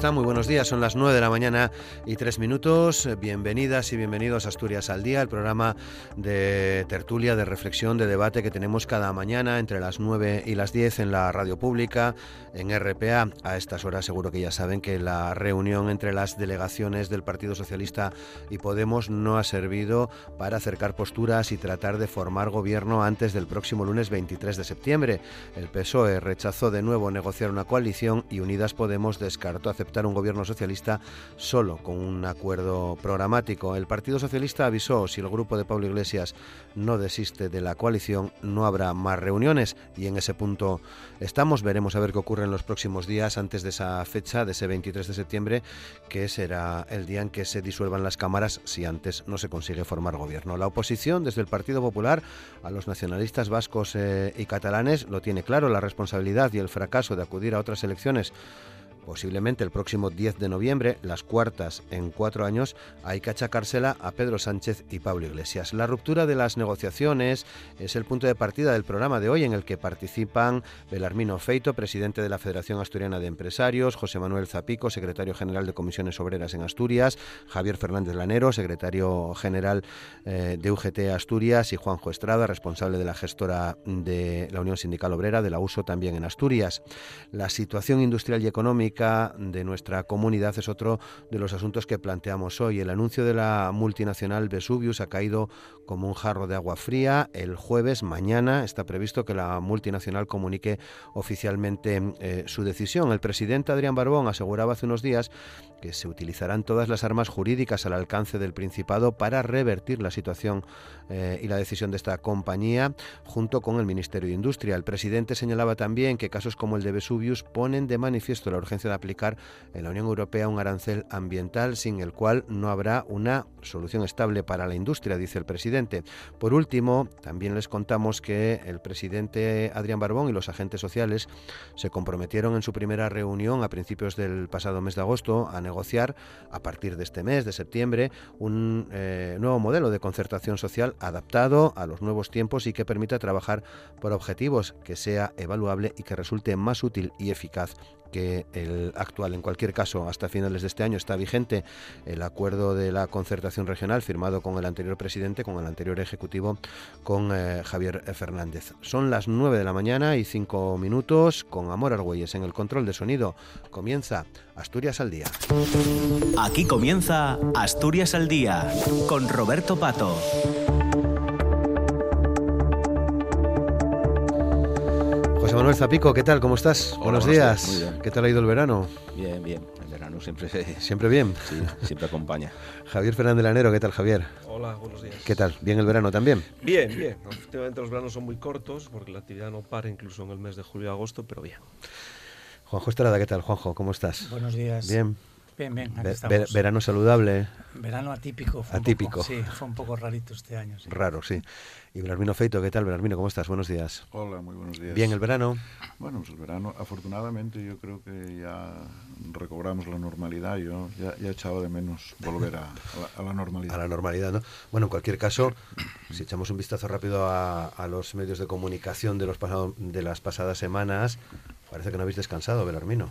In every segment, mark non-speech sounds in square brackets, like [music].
¿qué tal? ¿Cómo está? Muy buenos días. Son las 9 de la mañana y 3 minutos. Bienvenidas y bienvenidos a Asturias al Día, el programa de tertulia, de reflexión, de debate que tenemos cada mañana entre las 9 y las 10 en la radio pública, en RPA. A estas horas seguro que ya saben que la reunión entre las delegaciones del Partido Socialista y Podemos no ha servido para acercar posturas y tratar de formar gobierno antes del próximo lunes 23 de septiembre. El PSOE rechazó de nuevo negociar una coalición y Unidas Podemos descartó descartó un gobierno socialista solo con un acuerdo programático. El Partido Socialista avisó si el grupo de Pablo Iglesias no desiste de la coalición, no habrá más reuniones y en ese punto estamos. Veremos a ver qué ocurre en los próximos días antes de esa fecha, de ese 23 de septiembre, que será el día en que se disuelvan las cámaras si antes no se consigue formar gobierno. La oposición, desde el Partido Popular a los nacionalistas vascos eh, y catalanes, lo tiene claro, la responsabilidad y el fracaso de acudir a otras elecciones posiblemente el próximo 10 de noviembre, las cuartas en cuatro años, hay que achacársela a Pedro Sánchez y Pablo Iglesias. La ruptura de las negociaciones es el punto de partida del programa de hoy en el que participan Belarmino Feito, presidente de la Federación Asturiana de Empresarios, José Manuel Zapico, secretario general de Comisiones Obreras en Asturias, Javier Fernández Lanero, secretario general eh, de UGT Asturias y Juanjo Estrada, responsable de la gestora de la Unión Sindical Obrera de la USO también en Asturias. La situación industrial y económica de nuestra comunidad es otro de los asuntos que planteamos hoy. El anuncio de la multinacional Vesuvius ha caído como un jarro de agua fría. El jueves, mañana, está previsto que la multinacional comunique oficialmente eh, su decisión. El presidente Adrián Barbón aseguraba hace unos días que se utilizarán todas las armas jurídicas al alcance del Principado para revertir la situación eh, y la decisión de esta compañía junto con el Ministerio de Industria. El presidente señalaba también que casos como el de Vesuvius ponen de manifiesto la urgencia de aplicar en la Unión Europea un arancel ambiental sin el cual no habrá una solución estable para la industria, dice el presidente. Por último, también les contamos que el presidente Adrián Barbón y los agentes sociales se comprometieron en su primera reunión a principios del pasado mes de agosto a negociar a partir de este mes de septiembre un eh, nuevo modelo de concertación social adaptado a los nuevos tiempos y que permita trabajar por objetivos, que sea evaluable y que resulte más útil y eficaz que el actual. En cualquier caso, hasta finales de este año está vigente el acuerdo de la concertación regional firmado con el anterior presidente, con el anterior ejecutivo, con eh, Javier Fernández. Son las 9 de la mañana y 5 minutos con Amor Argüelles en el control de sonido. Comienza Asturias al Día. Aquí comienza Asturias al Día con Roberto Pato. José Manuel Zapico, ¿qué tal? ¿Cómo estás? buenos días. ¿Qué tal ha ido el verano? Bien, bien. El verano siempre... ¿Siempre bien? Sí, siempre acompaña. [laughs] Javier Fernández Lanero, ¿qué tal, Javier? Hola, buenos días. ¿Qué tal? ¿Bien el verano también? Bien, bien. Efectivamente los veranos son muy cortos porque la actividad no para incluso en el mes de julio y agosto, pero bien. Juanjo Estrada, ¿qué tal, Juanjo? ¿Cómo estás? Buenos días. Bien. Bien, bien, aquí verano saludable. Verano atípico. Fue atípico. sí, fue un poco rarito este año. Raro, sí. Y Belarmino Feito, ¿qué tal, Belarmino? ¿Cómo estás? Buenos días. Hola, muy buenos días. ¿Bien el verano? Bueno, pues el verano, afortunadamente, yo creo que ya recobramos la normalidad. Yo ya, ya echaba de menos volver a, la, normalidad. A la normalidad, ¿no? Bueno, en cualquier caso, si echamos un vistazo rápido a, a los medios de comunicación de, los pasado, de las pasadas semanas, parece que no habéis descansado, Belarmino.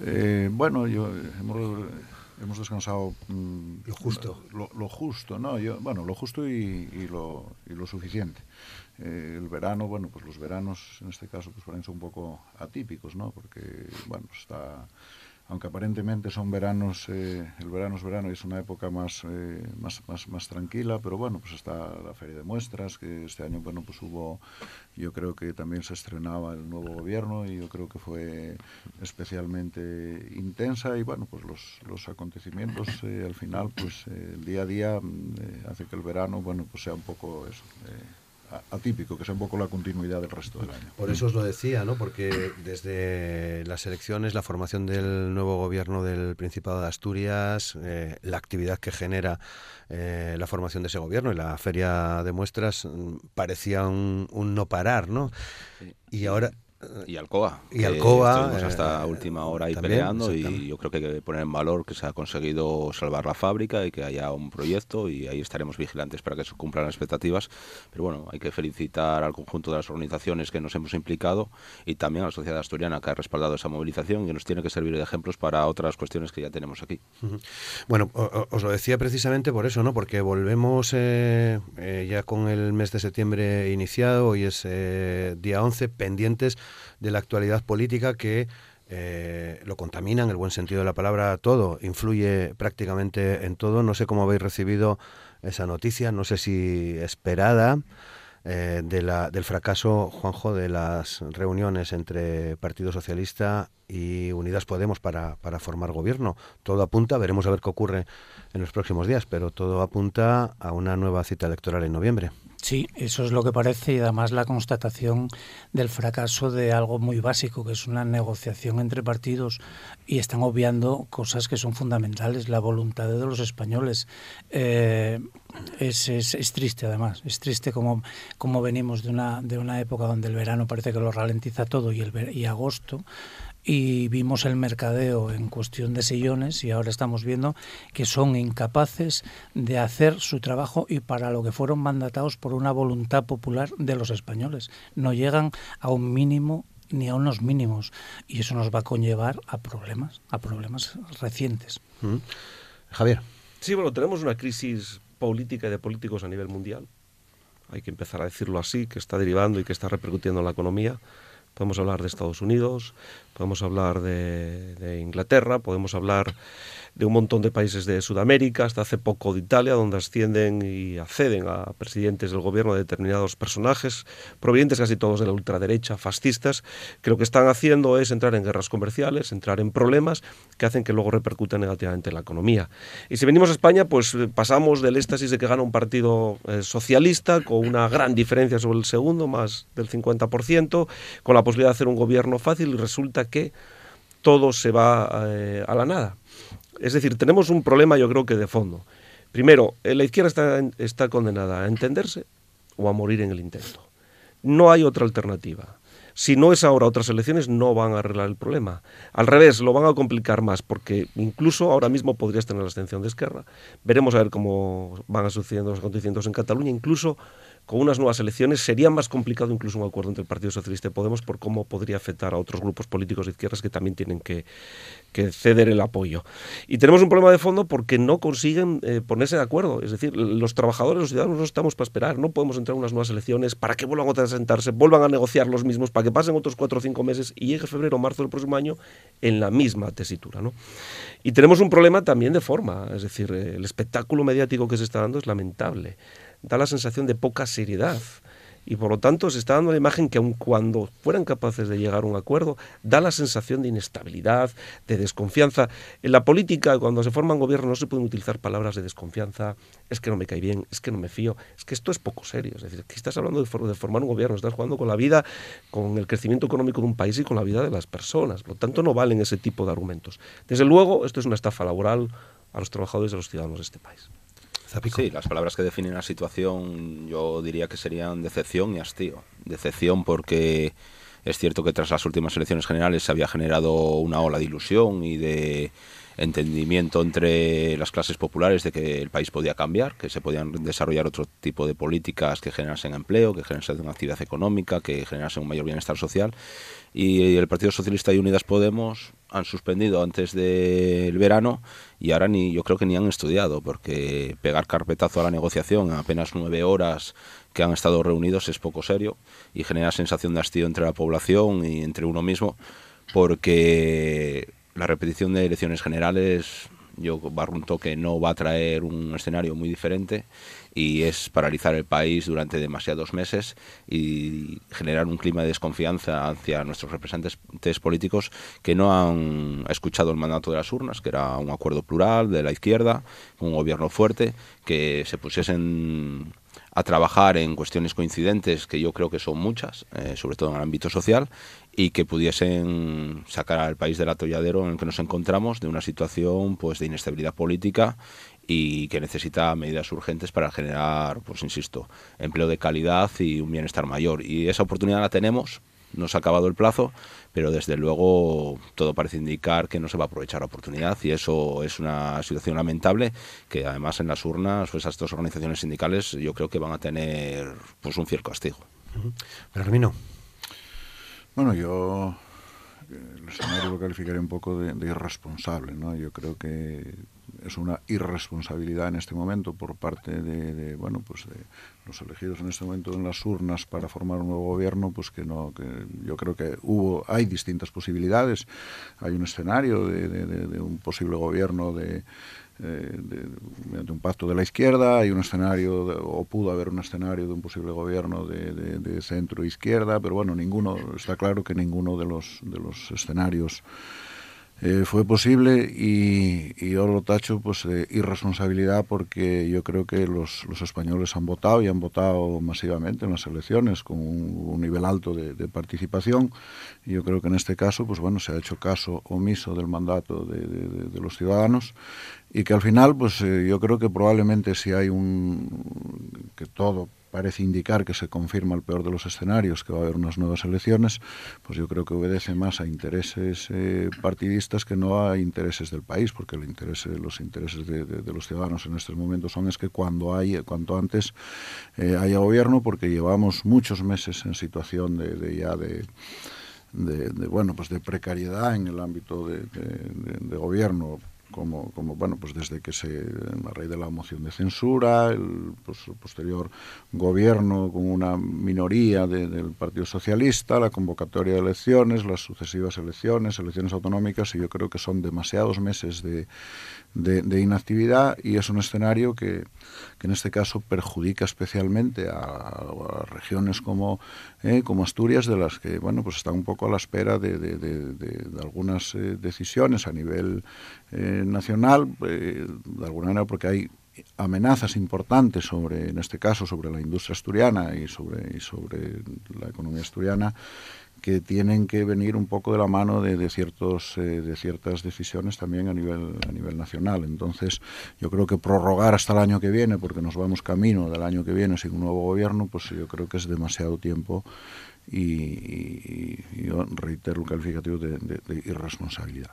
Eh, bueno, yo hemos, hemos descansado mm, lo justo. Lo, justo, ¿no? Yo, bueno, lo justo y, y, lo, y lo suficiente. Eh, el verano, bueno, pues los veranos en este caso pues parecen un poco atípicos, ¿no? Porque, bueno, está aunque aparentemente son veranos, eh, el verano es verano y es una época más, eh, más, más, más, tranquila, pero bueno, pues está la feria de muestras, que este año, bueno, pues hubo, yo creo que también se estrenaba el nuevo gobierno y yo creo que fue especialmente intensa y bueno, pues los, los acontecimientos eh, al final, pues el día a día hace que el verano, bueno, pues sea un poco eso atípico, que sea un poco la continuidad del resto del año. Por eso os lo decía, ¿no? Porque desde las elecciones, la formación del nuevo gobierno del Principado de Asturias, eh, la actividad que genera eh, la formación de ese gobierno y la feria de muestras mm, parecía un, un no parar, ¿no? Sí. Y ahora Y Alcoa. Y Alcoa, estuvimos eh, hasta última hora ahí también, peleando y yo creo que hay que poner en valor que se ha conseguido salvar la fábrica y que haya un proyecto y ahí estaremos vigilantes para que se cumplan las expectativas. Pero bueno, hay que felicitar al conjunto de las organizaciones que nos hemos implicado y también a la sociedad asturiana que ha respaldado esa movilización y que nos tiene que servir de ejemplos para otras cuestiones que ya tenemos aquí. Bueno, os lo decía precisamente por eso, ¿no? Porque volvemos eh, eh, ya con el mes de septiembre iniciado, hoy es eh, día 11, pendientes de la actualidad política que eh, lo contamina en el buen sentido de la palabra todo, influye prácticamente en todo. No sé cómo habéis recibido esa noticia, no sé si esperada. eh, de la, del fracaso, Juanjo, de las reuniones entre Partido Socialista y Unidas Podemos para, para formar gobierno. Todo apunta, veremos a ver qué ocurre en los próximos días, pero todo apunta a una nueva cita electoral en noviembre. Sí, eso es lo que parece y además la constatación del fracaso de algo muy básico, que es una negociación entre partidos y están obviando cosas que son fundamentales, la voluntad de los españoles. Eh, es, es, es triste además, es triste como, como venimos de una, de una época donde el verano parece que lo ralentiza todo y, el, y agosto y vimos el mercadeo en cuestión de sillones y ahora estamos viendo que son incapaces de hacer su trabajo y para lo que fueron mandatados por una voluntad popular de los españoles. No llegan a un mínimo ni a unos mínimos y eso nos va a conllevar a problemas, a problemas recientes. ¿Mm? Javier. Sí, bueno, tenemos una crisis política y de políticos a nivel mundial. Hay que empezar a decirlo así, que está derivando y que está repercutiendo en la economía. Podemos hablar de Estados Unidos, podemos hablar de, Inglaterra, podemos hablar de un montón de países de Sudamérica, hasta hace poco de Italia, donde ascienden y acceden a presidentes del gobierno de determinados personajes, provenientes casi todos de la ultraderecha, fascistas, que lo que están haciendo es entrar en guerras comerciales, entrar en problemas que hacen que luego repercutan negativamente en la economía. Y si venimos a España, pues eh, pasamos del éxtasis de que gana un partido eh, socialista con una gran diferencia sobre el segundo, más del 50%, con la posibilidad de hacer un gobierno fácil y resulta que todo se va eh, a la nada. Es decir, tenemos un problema yo creo que de fondo. Primero, eh, la izquierda está, está condenada a entenderse o a morir en el intento. No hay otra alternativa. Si no es ahora otras elecciones, no van a arreglar el problema. Al revés, lo van a complicar más, porque incluso ahora mismo podrías tener la abstención de Esquerra. Veremos a ver cómo van sucediendo los acontecimientos en Cataluña. Incluso con unas nuevas elecciones sería más complicado incluso un acuerdo entre el Partido Socialista y Podemos por cómo podría afectar a otros grupos políticos de izquierdas que también tienen que, ceder el apoyo. Y tenemos un problema de fondo porque no consiguen eh, ponerse de acuerdo. Es decir, los trabajadores, los ciudadanos no estamos para esperar. No podemos entrar en unas nuevas elecciones para que vuelvan a sentarse, vuelvan a negociar los mismos, para que pasen otros cuatro o cinco meses y llegue febrero o marzo del próximo año en la misma tesitura. ¿no? Y tenemos un problema también de forma. Es decir, eh, el espectáculo mediático que se está dando es lamentable. Da la sensación de poca seriedad y por lo tanto se está dando la imagen que aun cuando fueran capaces de llegar a un acuerdo, da la sensación de inestabilidad, de desconfianza. En la política, cuando se forman gobiernos, no se pueden utilizar palabras de desconfianza, es que no me cae bien, es que no me fío, es que esto es poco serio. Es decir, que estás hablando de, de formar un gobierno, estás jugando con la vida, con el crecimiento económico de un país y con la vida de las personas. Por lo tanto, no valen ese tipo de argumentos. Desde luego, esto es una estafa laboral a los trabajadores y a los ciudadanos de este país. Sí, las palabras que definen la situación yo diría que serían decepción y hastío. Decepción porque es cierto que tras las últimas elecciones generales se había generado una ola de ilusión y de entendimiento entre las clases populares de que el país podía cambiar, que se podían desarrollar otro tipo de políticas que generasen empleo, que generasen una actividad económica, que generasen un mayor bienestar social. Y el Partido Socialista y Unidas Podemos han suspendido antes del verano y ahora ni yo creo que ni han estudiado, porque pegar carpetazo a la negociación en apenas nueve horas que han estado reunidos es poco serio y genera sensación de hastío entre la población y entre uno mismo, porque la repetición de elecciones generales yo barrunto que no va a traer un escenario muy diferente y es paralizar el país durante demasiados meses y generar un clima de desconfianza hacia nuestros representantes políticos que no han escuchado el mandato de las urnas, que era un acuerdo plural de la izquierda, un gobierno fuerte, que se pusiesen a trabajar en cuestiones coincidentes, que yo creo que son muchas, eh, sobre todo en el ámbito social, y que pudiesen sacar al país del atolladero en el que nos encontramos de una situación pues de inestabilidad política y que necesita medidas urgentes para generar, pues insisto, empleo de calidad y un bienestar mayor. Y esa oportunidad la tenemos, no se ha acabado el plazo, pero desde luego todo parece indicar que no se va a aprovechar la oportunidad y eso es una situación lamentable que además en las urnas pues estas organizaciones sindicales yo creo que van a tener pues un fiel castigo. Pero Hermino. Bueno, yo el escenario lo calificaría un poco de, de irresponsable, ¿no? Yo creo que es una irresponsabilidad en este momento por parte de, de, bueno pues de los elegidos en este momento en las urnas para formar un nuevo gobierno pues que no que yo creo que hubo hay distintas posibilidades. Hay un escenario de, de, de un posible gobierno de eh, de, un pacto de la izquierda, hay un escenario, o pudo haber un escenario de un posible gobierno de, de, de centro izquierda, pero bueno, ninguno, está claro que ninguno de los, de los escenarios eh, fue posible y, y, yo lo tacho pues de irresponsabilidad porque yo creo que los, los, españoles han votado y han votado masivamente en las elecciones con un, un nivel alto de, de, participación. Y yo creo que en este caso pues bueno se ha hecho caso omiso del mandato de, de los ciudadanos. Y que al final pues eh, yo creo que probablemente si hay un que todo parece indicar que se confirma el peor de los escenarios, que va a haber unas nuevas elecciones, pues yo creo que obedece más a intereses eh, partidistas que no a intereses del país, porque el interés, los intereses de, los ciudadanos en estos momentos son es que cuando hay, cuanto antes eh, haya gobierno, porque llevamos muchos meses en situación de, ya de bueno pues de precariedad en el ámbito de gobierno como, como bueno pues desde que se a raíz de la moción de censura el pues, posterior gobierno con una minoría de, del Partido Socialista la convocatoria de elecciones las sucesivas elecciones elecciones autonómicas y yo creo que son demasiados meses de, de, de inactividad y es un escenario que, que en este caso perjudica especialmente a, regiones como eh, como Asturias de las que bueno pues están un poco a la espera de, de, de, de algunas eh, decisiones a nivel eh, nacional, eh, de alguna manera porque hay amenazas importantes sobre, en este caso, sobre la industria asturiana y sobre, y sobre la economía asturiana, que tienen que venir un poco de la mano de, ciertos eh, de ciertas decisiones también a nivel a nivel nacional. Entonces yo creo que prorrogar hasta el año que viene porque nos vamos camino del año que viene sin un nuevo gobierno pues yo creo que es demasiado tiempo y, yo reitero el calificativo de, irresponsabilidad.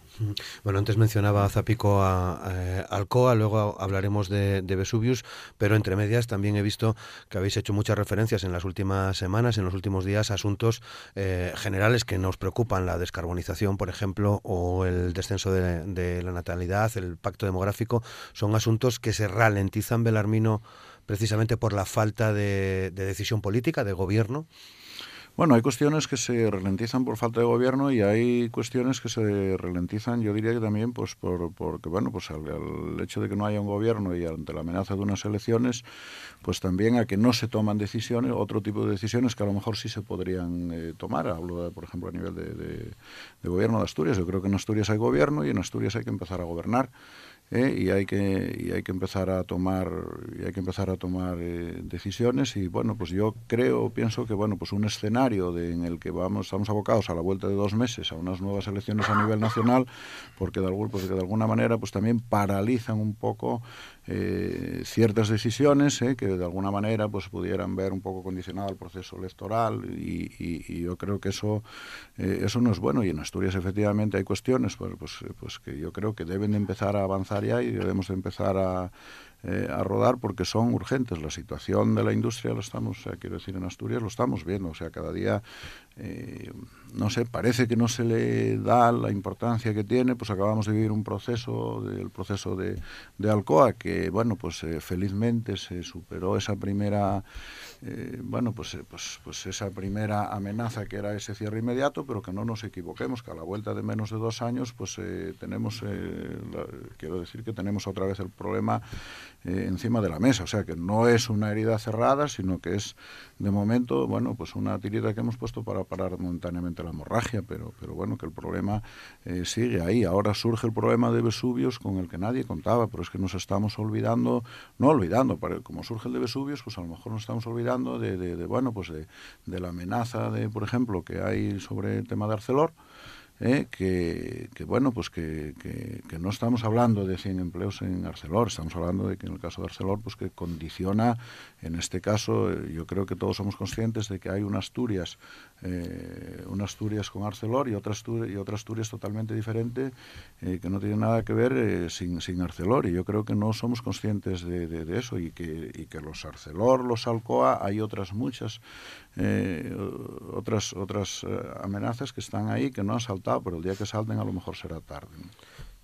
Bueno, antes mencionaba Zapico a, a Alcoa, luego hablaremos de, de, Vesuvius, pero entre medias también he visto que habéis hecho muchas referencias en las últimas semanas, en los últimos días, a asuntos eh, generales que nos preocupan, la descarbonización, por ejemplo, o el descenso de, la natalidad, el pacto demográfico, son asuntos que se ralentizan, Belarmino, precisamente por la falta de decisión política, de gobierno. Bueno, hay cuestiones que se ralentizan por falta de gobierno y hay cuestiones que se ralentizan, yo diría que también, pues, por, porque, bueno, pues al, hecho de que no haya un gobierno y ante la amenaza de unas elecciones, pues también a que no se toman decisiones, otro tipo de decisiones que a lo mejor sí se podrían eh, tomar. Hablo, de, por ejemplo, a nivel de, de gobierno de Asturias. Yo creo que en Asturias hay gobierno y en Asturias hay que empezar a gobernar. ¿Eh? y hay que y hay que empezar a tomar y hay que empezar a tomar eh, decisiones y bueno pues yo creo pienso que bueno pues un escenario de, en el que vamos estamos abocados a la vuelta de dos meses a unas nuevas elecciones a nivel nacional porque de, algún, pues de alguna manera pues también paralizan un poco eh, ciertas decisiones eh, que de alguna manera pues pudieran ver un poco condicionado el proceso electoral y, yo creo que eso eh, eso no es bueno y en Asturias efectivamente hay cuestiones pues, pues, pues que yo creo que deben de empezar a avanzar ya y debemos de empezar a rodar porque son urgentes. La situación de la industria lo estamos, quiero decir, en Asturias lo estamos viendo. O sea, cada día, eh, no sé, parece que no se le da la importancia que tiene. Pues acabamos de vivir un proceso, el proceso de, de Alcoa, que, bueno, pues eh, felizmente se superó esa primera, eh, bueno, pues, pues, pues esa primera amenaza que era ese cierre inmediato, pero que no nos equivoquemos, que a la vuelta de menos de dos años, pues tenemos, quiero decir que tenemos otra vez el problema encima de la mesa. O sea, que no es una herida cerrada, sino que es, de momento, bueno, pues una tirita que hemos puesto para parar momentáneamente la hemorragia, pero, pero bueno, que el problema eh, sigue ahí. Ahora surge el problema de Vesuvios con el que nadie contaba, pero es que nos estamos olvidando, no olvidando, como surge el de Vesuvios, pues a lo mejor nos estamos olvidando de, de, bueno, pues de, de la amenaza de, por ejemplo, que hay sobre el tema de Arcelor, ¿eh? que, bueno, pues que, que, no estamos hablando de 100 empleos en Arcelor, estamos hablando de que en el caso de Arcelor, pues que condiciona, en este caso, eh, yo creo que todos somos conscientes de que hay una Asturias, eh, una con Arcelor y otra Asturias, y otra Asturias totalmente diferente, que no tiene nada que ver sin, sin Arcelor, y yo creo que no somos conscientes de, de, eso, y que, y que los Arcelor, los Alcoa, hay otras muchas, otras, otras amenazas que están ahí, que no han saltado pero el día que salten a lo mejor será tarde.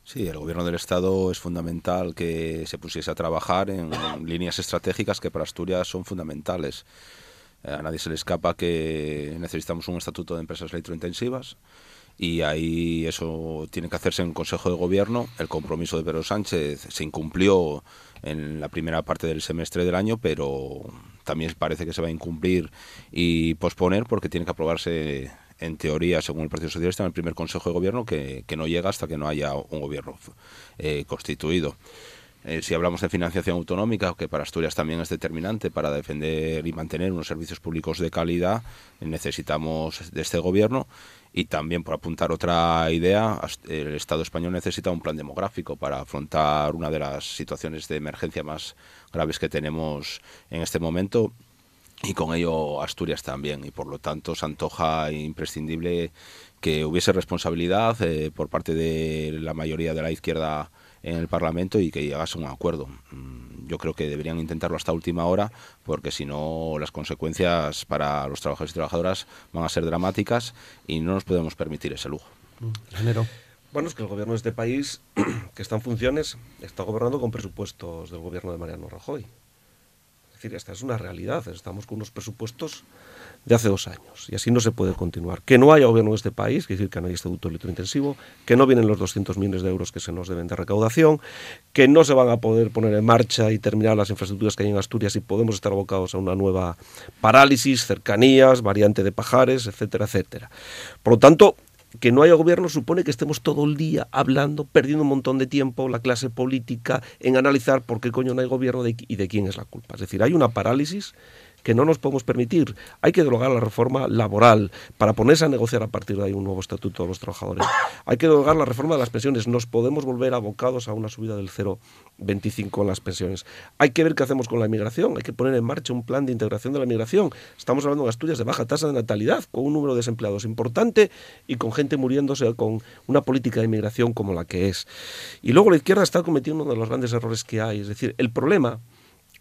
Sí, el gobierno del Estado es fundamental que se pusiese a trabajar en líneas estratégicas que para Asturias son fundamentales. Eh, a nadie se le escapa que necesitamos un estatuto de empresas electrointensivas y ahí eso tiene que hacerse en Consejo de Gobierno. El compromiso de Pedro Sánchez se incumplió en la primera parte del semestre del año, pero también parece que se va a incumplir y posponer porque tiene que aprobarse en teoría, según el Partido Socialista, en el primer Consejo de Gobierno, que, no llega hasta que no haya un gobierno eh, constituido. Eh, si hablamos de financiación autonómica, que para Asturias también es determinante para defender y mantener unos servicios públicos de calidad, necesitamos de este gobierno. Y también, por apuntar otra idea, el Estado español necesita un plan demográfico para afrontar una de las situaciones de emergencia más graves que tenemos en este momento y con ello Asturias también y por lo tanto se antoja imprescindible que hubiese responsabilidad eh, por parte de la mayoría de la izquierda en el Parlamento y que llegase a un acuerdo. Mm, yo creo que deberían intentarlo hasta última hora porque si no las consecuencias para los trabajadores y trabajadoras van a ser dramáticas y no nos podemos permitir ese lujo. Género. Bueno, es que el gobierno de este país, [clears throat] que está en funciones, está gobernando con presupuestos del gobierno de Mariano Rajoy. Es decir, esta es una realidad. Estamos con unos presupuestos de hace dos años y así no se puede continuar. Que no haya gobierno en este país, quiere decir que no hay estatuto electrointensivo, que no vienen los 200 millones de euros que se nos deben de recaudación, que no se van a poder poner en marcha y terminar las infraestructuras que hay en Asturias y podemos estar abocados a una nueva parálisis, cercanías, variante de pajares, etcétera, etcétera. Por lo tanto, que no haya gobierno supone que estemos todo el día hablando, perdiendo un montón de tiempo la clase política en analizar por qué coño no hay gobierno y de quién es la culpa. Es decir, hay una parálisis que no nos podemos permitir. Hay que derogar la reforma laboral para ponerse a negociar a partir de ahí un nuevo estatuto de los trabajadores. [coughs] Hay que derogar la reforma de las pensiones. Nos podemos volver abocados a una subida del 0,25 en las pensiones. Hay que ver qué hacemos con la inmigración. Hay que poner en marcha un plan de integración de la inmigración. Estamos hablando de Asturias de baja tasa de natalidad, con un número de desempleados importante y con gente muriéndose con una política de inmigración como la que es. Y luego la izquierda está cometiendo uno de los grandes errores que hay. Es decir, el problema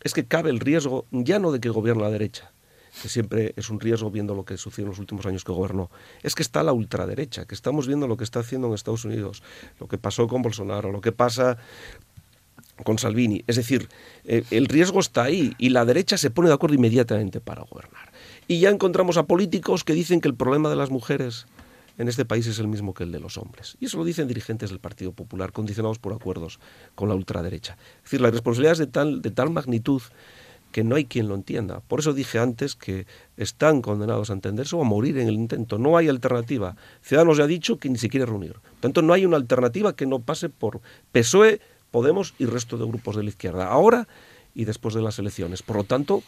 es que cabe el riesgo ya no de que gobierne la derecha, que siempre es un riesgo viendo lo que sucedió en los últimos años que gobernó, es que está la ultraderecha, que estamos viendo lo que está haciendo en Estados Unidos, lo que pasó con Bolsonaro, lo que pasa con Salvini. Es decir, eh, el riesgo está ahí y la derecha se pone de acuerdo inmediatamente para gobernar. Y ya encontramos a políticos que dicen que el problema de las mujeres en este país es el mismo que el de los hombres. Y eso lo dicen dirigentes del Partido Popular, condicionados por acuerdos con la ultraderecha. Es decir, la responsabilidad es de tal, de tal magnitud que no hay quien lo entienda. Por eso dije antes que están condenados a entenderse o a morir en el intento. No hay alternativa. Ciudadanos ya ha dicho que ni se quiere reunir. Por tanto, no hay una alternativa que no pase por PSOE, Podemos y resto de grupos de la izquierda, ahora y después de las elecciones. Por lo tanto,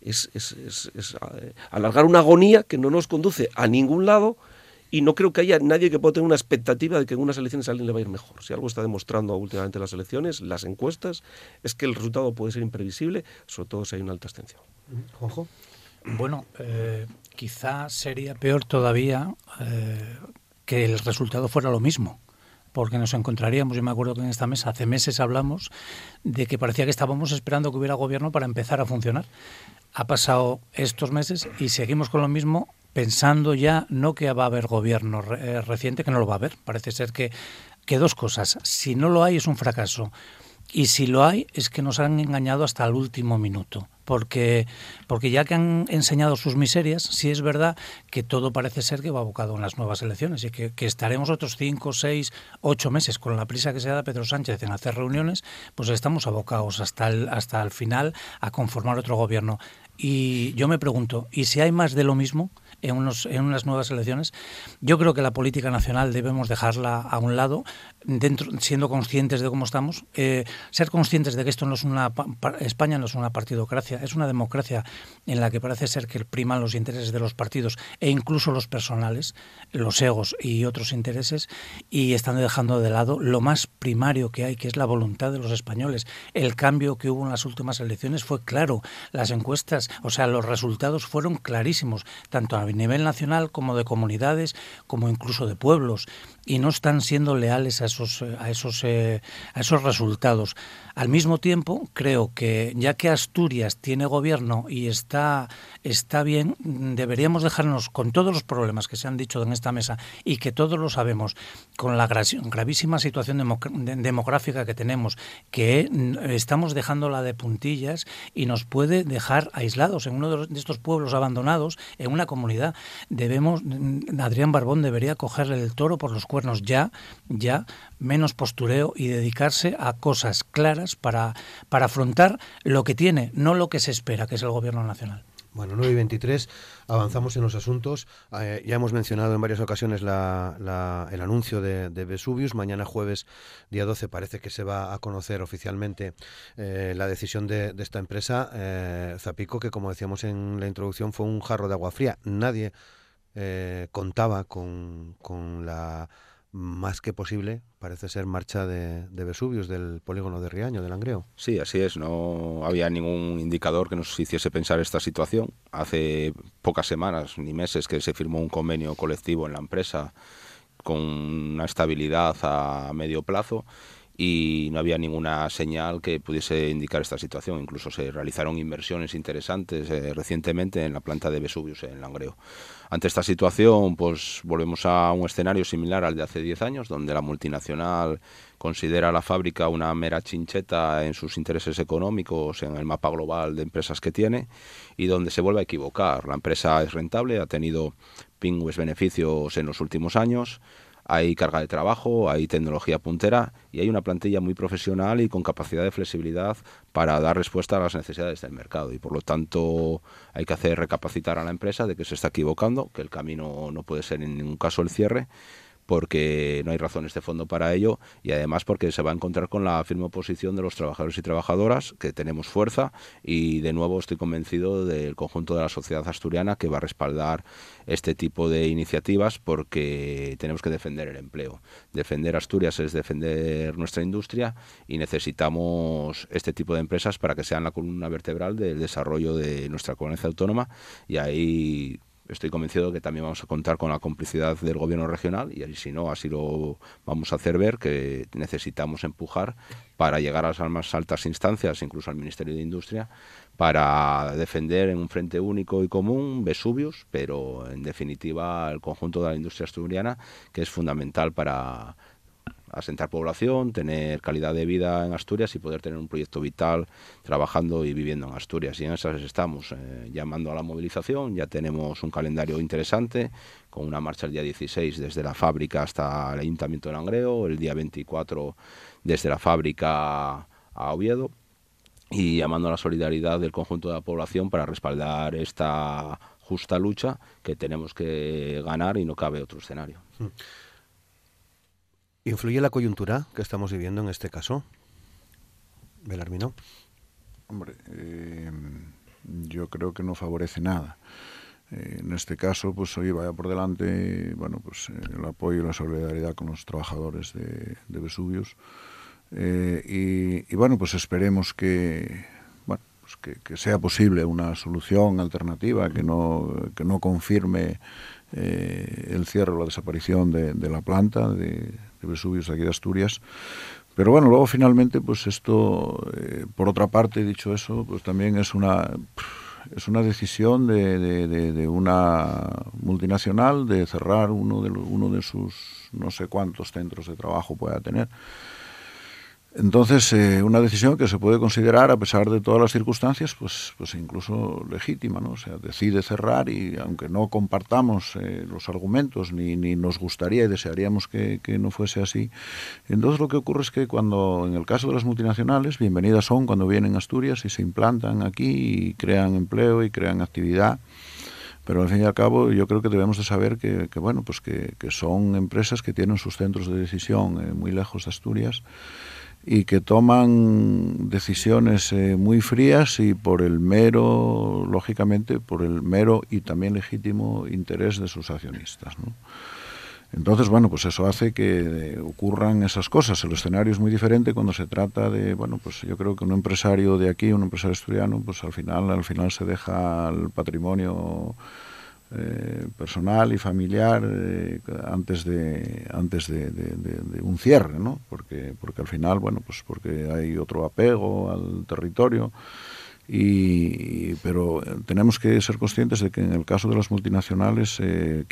es, eh, alargar una agonía que no nos conduce a ningún lado y no creo que haya nadie que pueda tener una expectativa de que en unas elecciones a alguien le va a ir mejor. Si algo está demostrando últimamente las elecciones, las encuestas, es que el resultado puede ser imprevisible, sobre todo si hay una alta abstención. Juanjo. Bueno, eh, quizá sería peor todavía eh, que el resultado fuera lo mismo porque nos encontraríamos, yo me acuerdo que en esta mesa hace meses hablamos de que parecía que estábamos esperando que hubiera gobierno para empezar a funcionar. Ha pasado estos meses y seguimos con lo mismo pensando ya no que va a haber gobierno eh, reciente, que no lo va a haber. Parece ser que, que dos cosas. Si no lo hay es un fracaso. Y si lo hay, es que nos han engañado hasta el último minuto. Porque, porque ya que han enseñado sus miserias, sí es verdad que todo parece ser que va abocado en las nuevas elecciones y que, que estaremos otros cinco, seis, ocho meses con la prisa que se da Pedro Sánchez en hacer reuniones, pues estamos abocados hasta el, hasta el final a conformar otro gobierno. Y yo me pregunto, ¿y si hay más de lo mismo? En, unos, en unas nuevas elecciones. Yo creo que la política nacional debemos dejarla a un lado, dentro, siendo conscientes de cómo estamos, eh, ser conscientes de que esto no es una España no es una partidocracia, es una democracia en la que parece ser que priman los intereses de los partidos e incluso los personales, los egos y otros intereses, y están dejando de lado lo más primario que hay, que es la voluntad de los españoles. El cambio que hubo en las últimas elecciones fue claro, las encuestas, o sea, los resultados fueron clarísimos, tanto a nivel nacional como de comunidades, como incluso de pueblos, y no están siendo leales a esos, a esos, eh, a esos resultados. Al mismo tiempo, creo que ya que Asturias tiene gobierno y está, está bien, deberíamos dejarnos con todos los problemas que se han dicho en esta mesa y que todos lo sabemos, con la gravísima situación demográfica que tenemos, que estamos dejándola de puntillas y nos puede dejar aislados en uno de estos pueblos abandonados, en una comunidad. Debemos, Adrián Barbón debería cogerle el toro por los cuernos ya, ya, menos postureo y dedicarse a cosas claras para, para afrontar lo que tiene, no lo que se espera, que es el gobierno nacional. Bueno, 9 y 23, avanzamos en los asuntos. Eh, ya hemos mencionado en varias ocasiones la, el anuncio de, Vesuvius. Mañana jueves, día 12, parece que se va a conocer oficialmente eh, la decisión de, esta empresa. Eh, Zapico, que como decíamos en la introducción, fue un jarro de agua fría. Nadie contaba con, con la más que posible, parece ser marcha de, Vesuvius, del polígono de Riaño, del Langreo. Sí, así es. No había ningún indicador que nos hiciese pensar esta situación. Hace pocas semanas ni meses que se firmó un convenio colectivo en la empresa con una estabilidad a medio plazo y no había ninguna señal que pudiese indicar esta situación. Incluso se realizaron inversiones interesantes eh, recientemente en la planta de Vesuvius en Langreo. Ante esta situación, pues volvemos a un escenario similar al de hace 10 años, donde la multinacional considera a la fábrica una mera chincheta en sus intereses económicos, en el mapa global de empresas que tiene, y donde se vuelve a equivocar. La empresa es rentable, ha tenido pingües beneficios en los últimos años, hay carga de trabajo, hay tecnología puntera y hay una plantilla muy profesional y con capacidad de flexibilidad para dar respuesta a las necesidades del mercado. Y por lo tanto hay que hacer recapacitar a la empresa de que se está equivocando, que el camino no puede ser en ningún caso el cierre porque no hay razones de fondo para ello y además porque se va a encontrar con la firme oposición de los trabajadores y trabajadoras, que tenemos fuerza y de nuevo estoy convencido del conjunto de la sociedad asturiana que va a respaldar este tipo de iniciativas porque tenemos que defender el empleo. Defender Asturias es defender nuestra industria y necesitamos este tipo de empresas para que sean la columna vertebral del desarrollo de nuestra comunidad autónoma y ahí estoy convencido de que también vamos a contar con la complicidad del gobierno regional y si no, así lo vamos a hacer ver que necesitamos empujar para llegar a las más altas instancias, incluso al Ministerio de Industria, para defender en un frente único y común Vesuvius, pero en definitiva el conjunto de la industria asturiana, que es fundamental para asentar población, tener calidad de vida en Asturias y poder tener un proyecto vital trabajando y viviendo en Asturias. Y en esas estamos eh, llamando a la movilización, ya tenemos un calendario interesante con una marcha el día 16 desde la fábrica hasta el Ayuntamiento de Langreo, el día 24 desde la fábrica a Oviedo y llamando a la solidaridad del conjunto de la población para respaldar esta justa lucha que tenemos que ganar y no cabe otro escenario. Mm. ¿Influye la coyuntura que estamos viviendo en este caso? Belarmino. Hombre, eh, yo creo que no favorece nada. Eh, en este caso, pues hoy vaya por delante, bueno, pues eh, el apoyo y la solidaridad con los trabajadores de, Vesuvius. Y, bueno, pues esperemos que, bueno, pues que, sea posible una solución alternativa que no, que no confirme el cierre o la desaparición de, de la planta, de, de Vesuvius aquí de Asturias. Pero bueno, luego finalmente, pues esto, eh, por otra parte, dicho eso, pues también es una es una decisión de, de, una multinacional de cerrar uno de, uno de sus no sé cuántos centros de trabajo pueda tener. Entonces, eh, una decisión que se puede considerar, a pesar de todas las circunstancias, pues, pues incluso legítima, ¿no? O decide cerrar y aunque no compartamos eh, los argumentos ni, ni, nos gustaría y desearíamos que, que, no fuese así, entonces lo que ocurre es que cuando, en el caso de las multinacionales, bienvenidas son cuando vienen a Asturias y se implantan aquí y crean empleo y crean actividad, pero al fin y al cabo yo creo que debemos de saber que, bueno, pues que, son empresas que tienen sus centros de decisión eh, muy lejos de Asturias y que toman decisiones eh, muy frías y por el mero, lógicamente, por el mero y también legítimo interés de sus accionistas. Entonces, bueno, pues eso hace que ocurran esas cosas. El escenario es muy diferente cuando se trata de, bueno, pues yo creo que un empresario de aquí, un empresario estudiano, pues al final, al final se deja el patrimonio eh, personal y familiar eh, antes de antes de, un cierre, ¿no? Porque porque al final, bueno, pues porque hay otro apego al territorio. Y, pero tenemos que ser conscientes de que en el caso de las multinacionales eh,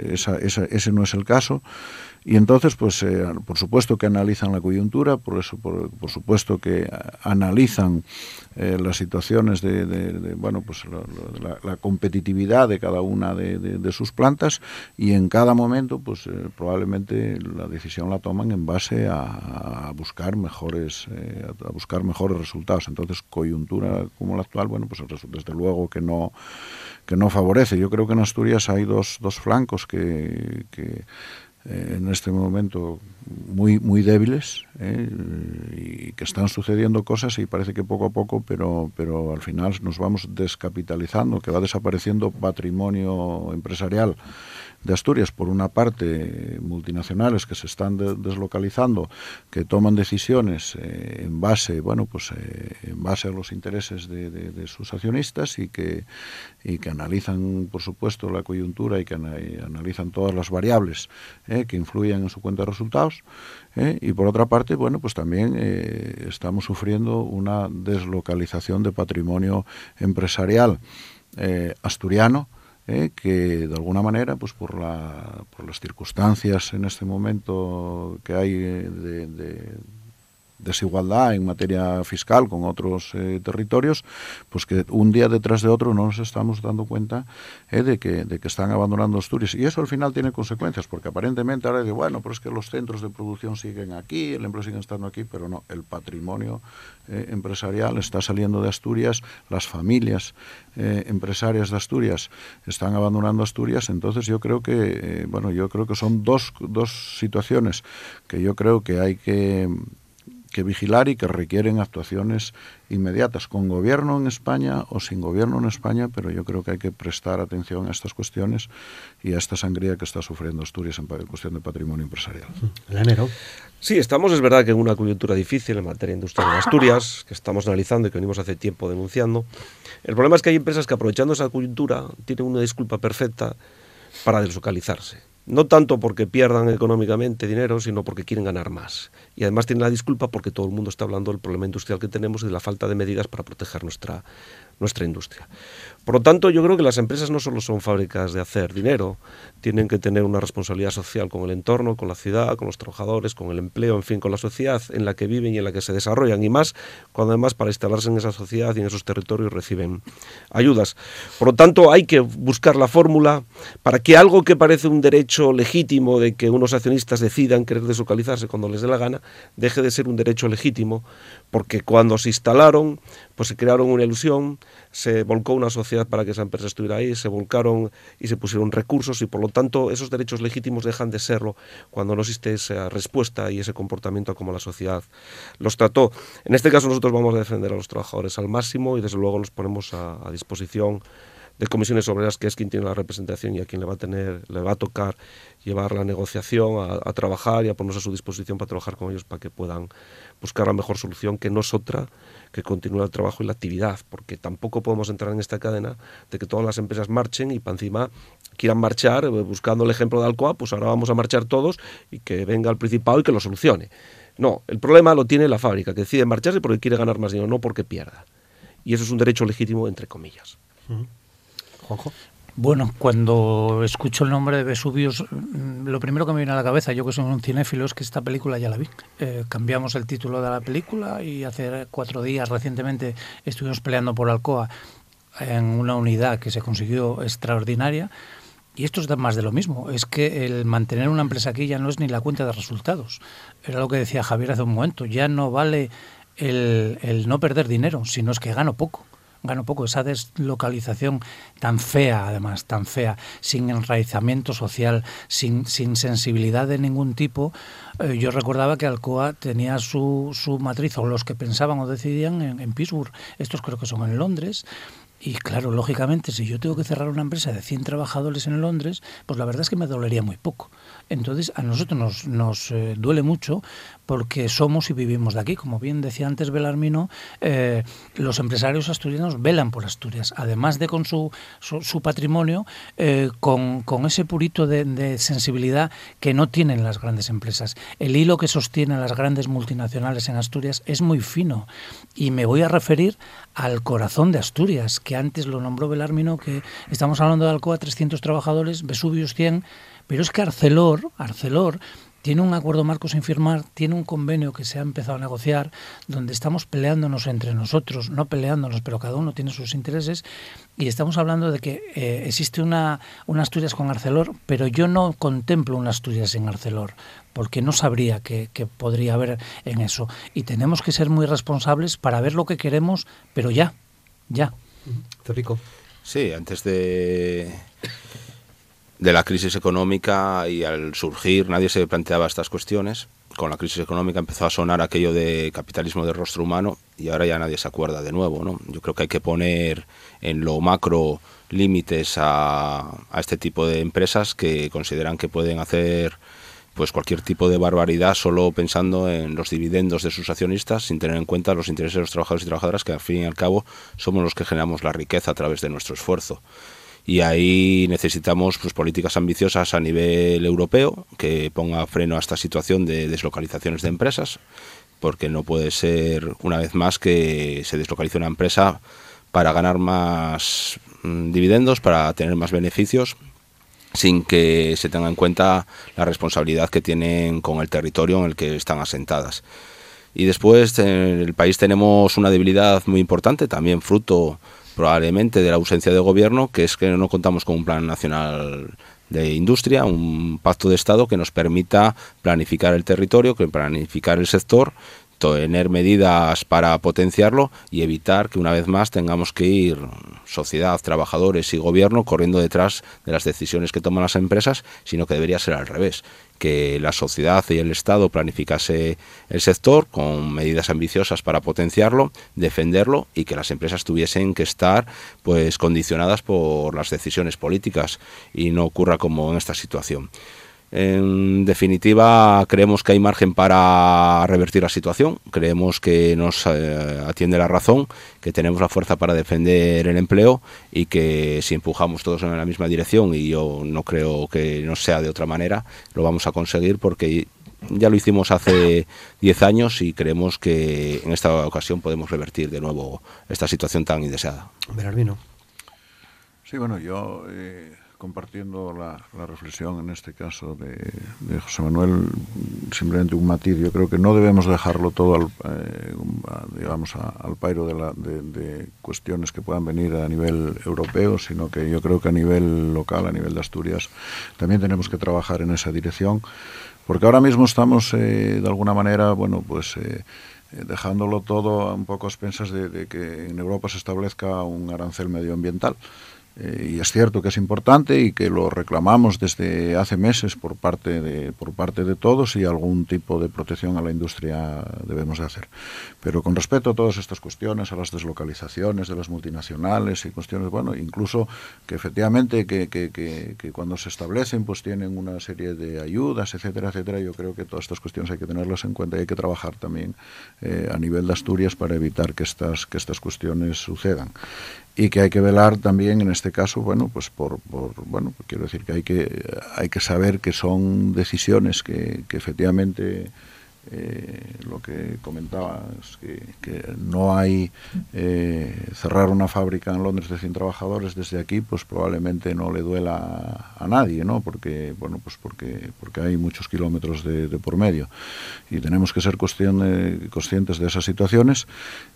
esa, esa, ese no es el caso y entonces, pues, eh, por supuesto que analizan la coyuntura, por eso, por, supuesto que analizan eh, las situaciones de, bueno, pues la, competitividad de cada una de, sus plantas y en cada momento, pues, eh, probablemente la decisión la toman en base a, buscar mejores, a buscar mejores resultados. Entonces, coyuntura como la actual, bueno, pues desde luego que no que no favorece. Yo creo que en Asturias hay dos, dos flancos que, que eh, en este momento muy muy débiles eh, y que están sucediendo cosas y parece que poco a poco pero pero al final nos vamos descapitalizando que va desapareciendo patrimonio empresarial de Asturias, por una parte, multinacionales que se están deslocalizando, que toman decisiones eh, en base, bueno, pues eh, en base a los intereses de, sus accionistas y que, y que analizan, por supuesto, la coyuntura y que analizan todas las variables eh, que influyen en su cuenta de resultados. y por otra parte, bueno, pues también estamos sufriendo una deslocalización de patrimonio empresarial asturiano ¿eh? que de alguna manera, pues por, la, por las circunstancias en este momento que hay de desigualdad en materia fiscal con otros eh, territorios, pues que un día detrás de otro no nos estamos dando cuenta eh, de, que, de que están abandonando Asturias. Y eso al final tiene consecuencias, porque aparentemente ahora dice, bueno, pero es que los centros de producción siguen aquí, el empleo sigue estando aquí, pero no, el patrimonio eh, empresarial está saliendo de Asturias, las familias empresarias de Asturias están abandonando Asturias, entonces yo creo que, bueno, yo creo que son dos, dos situaciones que yo creo que hay que que vigilar y que requieren actuaciones inmediatas, con gobierno en España o sin gobierno en España, pero yo creo que hay que prestar atención a estas cuestiones y a esta sangría que está sufriendo Asturias en cuestión de patrimonio empresarial. enero. Sí, estamos, es verdad, que en una coyuntura difícil en materia industrial en Asturias, que estamos analizando y que venimos hace tiempo denunciando. El problema es que hay empresas que aprovechando esa coyuntura tienen una disculpa perfecta para deslocalizarse no tanto porque pierdan económicamente dinero, sino porque quieren ganar más. Y además tienen la disculpa porque todo el mundo está hablando del problema industrial que tenemos y de la falta de medidas para proteger nuestra, nuestra industria. Por lo tanto, yo creo que las empresas no solo son fábricas de hacer dinero, tienen que tener una responsabilidad social con el entorno, con la ciudad, con los trabajadores, con el empleo, en fin, con la sociedad en la que viven y en la que se desarrollan, y más cuando además para instalarse en esa sociedad y en esos territorios reciben ayudas. Por lo tanto, hay que buscar la fórmula para que algo que parece un derecho legítimo de que unos accionistas decidan querer deslocalizarse cuando les dé la gana, deje de ser un derecho legítimo, porque cuando se instalaron, pues se crearon una ilusión, se volcó una sociedad para que esa empresa estuviera ahí, se volcaron y se pusieron recursos y por lo tanto esos derechos legítimos dejan de serlo cuando no existe esa respuesta y ese comportamiento como la sociedad los trató. En este caso nosotros vamos a defender a los trabajadores al máximo y desde luego nos ponemos a disposición de comisiones obreras, que es quien tiene la representación y a quien le va a tener, le va a tocar llevar la negociación, a, trabajar y a ponerse a su disposición para trabajar con ellos para que puedan buscar la mejor solución, que no es otra que continúe el trabajo y la actividad, porque tampoco podemos entrar en esta cadena de que todas las empresas marchen y para encima quieran marchar, eh, buscando el ejemplo de Alcoa, pues ahora vamos a marchar todos y que venga el Principado y que lo solucione. No, el problema lo tiene la fábrica, que decide marcharse porque quiere ganar más dinero, no porque pierda. Y eso es un derecho legítimo, entre comillas. Bueno, cuando escucho el nombre de Vesuvius, mm, lo primero que me viene a la cabeza, yo que soy un cinéfilo, es que esta película ya la vi. Eh, cambiamos el título de la película y hace cuatro días recientemente estuvimos peleando por Alcoa en una unidad que se consiguió extraordinaria. Y esto es más de lo mismo, es que el mantener una empresa aquí ya no es ni la cuenta de resultados. Era lo que decía Javier hace un momento, ya no vale el, el no perder dinero, sino es que gano poco gano poco. Esa deslocalización tan fea, además, tan fea, sin enraizamiento social, sin, sin sensibilidad de ningún tipo. Eh, yo recordaba que Alcoa tenía su, su matriz, o los que pensaban o decidían, en, en Pittsburgh. Estos creo que son en Londres. Y claro, lógicamente, si yo tengo que cerrar una empresa de 100 trabajadores en Londres, pues la verdad es que me dolería muy poco. Entonces, a nosotros nos, nos eh, duele mucho porque somos y vivimos de aquí. Como bien decía antes Belarmino, eh, los empresarios asturianos velan por Asturias, además de con su, su, patrimonio, eh, con, con, ese purito de, de, sensibilidad que no tienen las grandes empresas. El hilo que sostiene a las grandes multinacionales en Asturias es muy fino. Y me voy a referir al corazón de Asturias, que antes lo nombró Belarmino, que estamos hablando de Alcoa, 300 trabajadores, Vesuvius 100, pero es que Arcelor, Arcelor tiene un acuerdo marco sin firmar, tiene un convenio que se ha empezado a negociar, donde estamos peleándonos entre nosotros, no peleándonos, pero cada uno tiene sus intereses, y estamos hablando de que eh, existe una, una, Asturias con Arcelor, pero yo no contemplo una Asturias sin Arcelor, porque no sabría que, que podría haber en eso. Y tenemos que ser muy responsables para ver lo que queremos, pero ya, ya. Rico. Sí, antes de de la crisis económica y al surgir nadie se planteaba estas cuestiones. Con la crisis económica empezó a sonar aquello de capitalismo de rostro humano y ahora ya nadie se acuerda de nuevo. ¿no? Yo creo que hay que poner en lo macro límites a, a este tipo de empresas que consideran que pueden hacer pues cualquier tipo de barbaridad solo pensando en los dividendos de sus accionistas sin tener en cuenta los intereses de los trabajadores y trabajadoras que al fin y al cabo somos los que generamos la riqueza a través de nuestro esfuerzo y ahí necesitamos pues, políticas ambiciosas a nivel europeo que ponga freno a esta situación de deslocalizaciones de empresas, porque no puede ser una vez más que se deslocalice una empresa para ganar más mm, dividendos, para tener más beneficios, sin que se tenga en cuenta la responsabilidad que tienen con el territorio en el que están asentadas. Y después en el país tenemos una debilidad muy importante, también fruto probablemente de la ausencia de gobierno, que es que no contamos con un plan nacional de industria, un pacto de Estado que nos permita planificar el territorio, que planificar el sector, tener medidas para potenciarlo y evitar que una vez más tengamos que ir sociedad, trabajadores y gobierno corriendo detrás de las decisiones que toman las empresas, sino que debería ser al revés, que la sociedad y el Estado planificase el sector con medidas ambiciosas para potenciarlo, defenderlo y que las empresas tuviesen que estar pues condicionadas por las decisiones políticas y no ocurra como en esta situación. En definitiva, creemos que hay margen para revertir la situación, creemos que nos eh, atiende la razón, que tenemos la fuerza para defender el empleo y que si empujamos todos en la misma dirección, y yo no creo que no sea de otra manera, lo vamos a conseguir porque ya lo hicimos hace 10 años y creemos que en esta ocasión podemos revertir de nuevo esta situación tan indeseada. Berarbino. Sí, bueno, yo... Eh compartiendo la, la, reflexión en este caso de, de, José Manuel, simplemente un matiz. Yo creo que no debemos dejarlo todo al, eh, digamos, a, al pairo de, la, de, de, cuestiones que puedan venir a nivel europeo, sino que yo creo que a nivel local, a nivel de Asturias, también tenemos que trabajar en esa dirección, porque ahora mismo estamos, eh, de alguna manera, bueno, pues... Eh, dejándolo todo un poco a expensas de que en Europa se establezca un arancel medioambiental. Eh, y es cierto que es importante y que lo reclamamos desde hace meses por parte de por parte de todos y algún tipo de protección a la industria debemos de hacer. Pero con respecto a todas estas cuestiones, a las deslocalizaciones de las multinacionales y cuestiones, bueno, incluso que efectivamente que, que, que, que cuando se establecen pues tienen una serie de ayudas, etcétera, etcétera, yo creo que todas estas cuestiones hay que tenerlas en cuenta y hay que trabajar también eh, a nivel de Asturias para evitar que estas, que estas cuestiones sucedan y que hay que velar también en este caso bueno pues por, por bueno quiero decir que hay que hay que saber que son decisiones que, que efectivamente eh, lo que comentaba es que, que no hay eh, cerrar una fábrica en Londres de 100 trabajadores desde aquí pues probablemente no le duela a nadie no porque bueno pues porque porque hay muchos kilómetros de, por medio. Y tenemos que ser conscientes de esas situaciones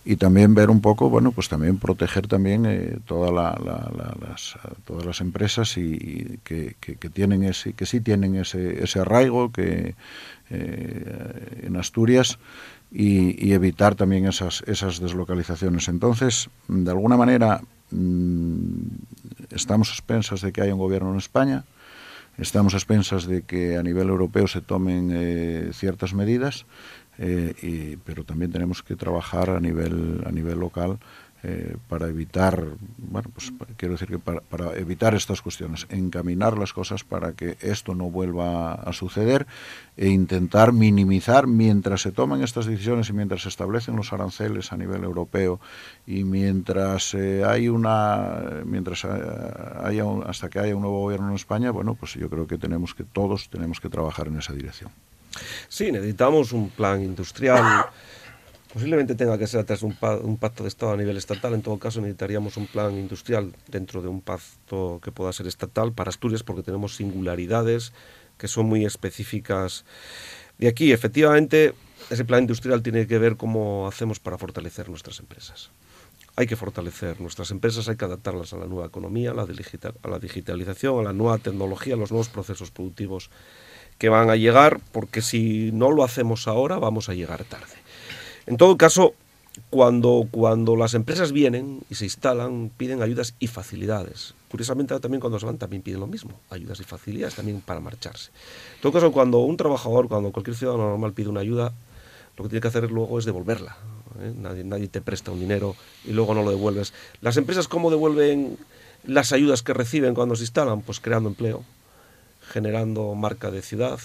y también ver un poco bueno pues también proteger también eh, toda la, la, la, las todas las empresas y, y que, que, que tienen ese que sí tienen ese ese arraigo que en Asturias y, evitar también esas, esas deslocalizaciones. Entonces, de alguna manera, mm, estamos expensas de que haya un gobierno en España, estamos expensas de que a nivel europeo se tomen eh, ciertas medidas, eh, pero también tenemos que trabajar a nivel, a nivel local eh, para evitar, bueno, pues quiero decir que para, para, evitar estas cuestiones, encaminar las cosas para que esto no vuelva a suceder e intentar minimizar mientras se toman estas decisiones y mientras se establecen los aranceles a nivel europeo y mientras eh, hay una, mientras eh, haya un, hasta que haya un nuevo gobierno en España, bueno, pues yo creo que tenemos que todos tenemos que trabajar en esa dirección. Sí, necesitamos un plan industrial Posiblemente tenga que ser través de un, pacto de Estado a nivel estatal. En todo caso, necesitaríamos un plan industrial dentro de un pacto que pueda ser estatal para Asturias, porque tenemos singularidades que son muy específicas de aquí. Efectivamente, ese plan industrial tiene que ver cómo hacemos para fortalecer nuestras empresas. Hay que fortalecer nuestras empresas, hay que adaptarlas a la nueva economía, a la digitalización, a la nueva tecnología, a los nuevos procesos productivos que van a llegar, porque si no lo hacemos ahora, vamos a llegar tarde. En todo caso, cuando, cuando las empresas vienen y se instalan, piden ayudas y facilidades. Curiosamente, también cuando se van, también piden lo mismo, ayudas y facilidades también para marcharse. En todo caso, cuando un trabajador, cuando cualquier ciudadano normal pide una ayuda, lo que tiene que hacer luego es devolverla. ¿eh? Nadie, nadie te presta un dinero y luego no lo devuelves. Las empresas, ¿cómo devuelven las ayudas que reciben cuando se instalan? Pues creando empleo, generando marca de ciudad,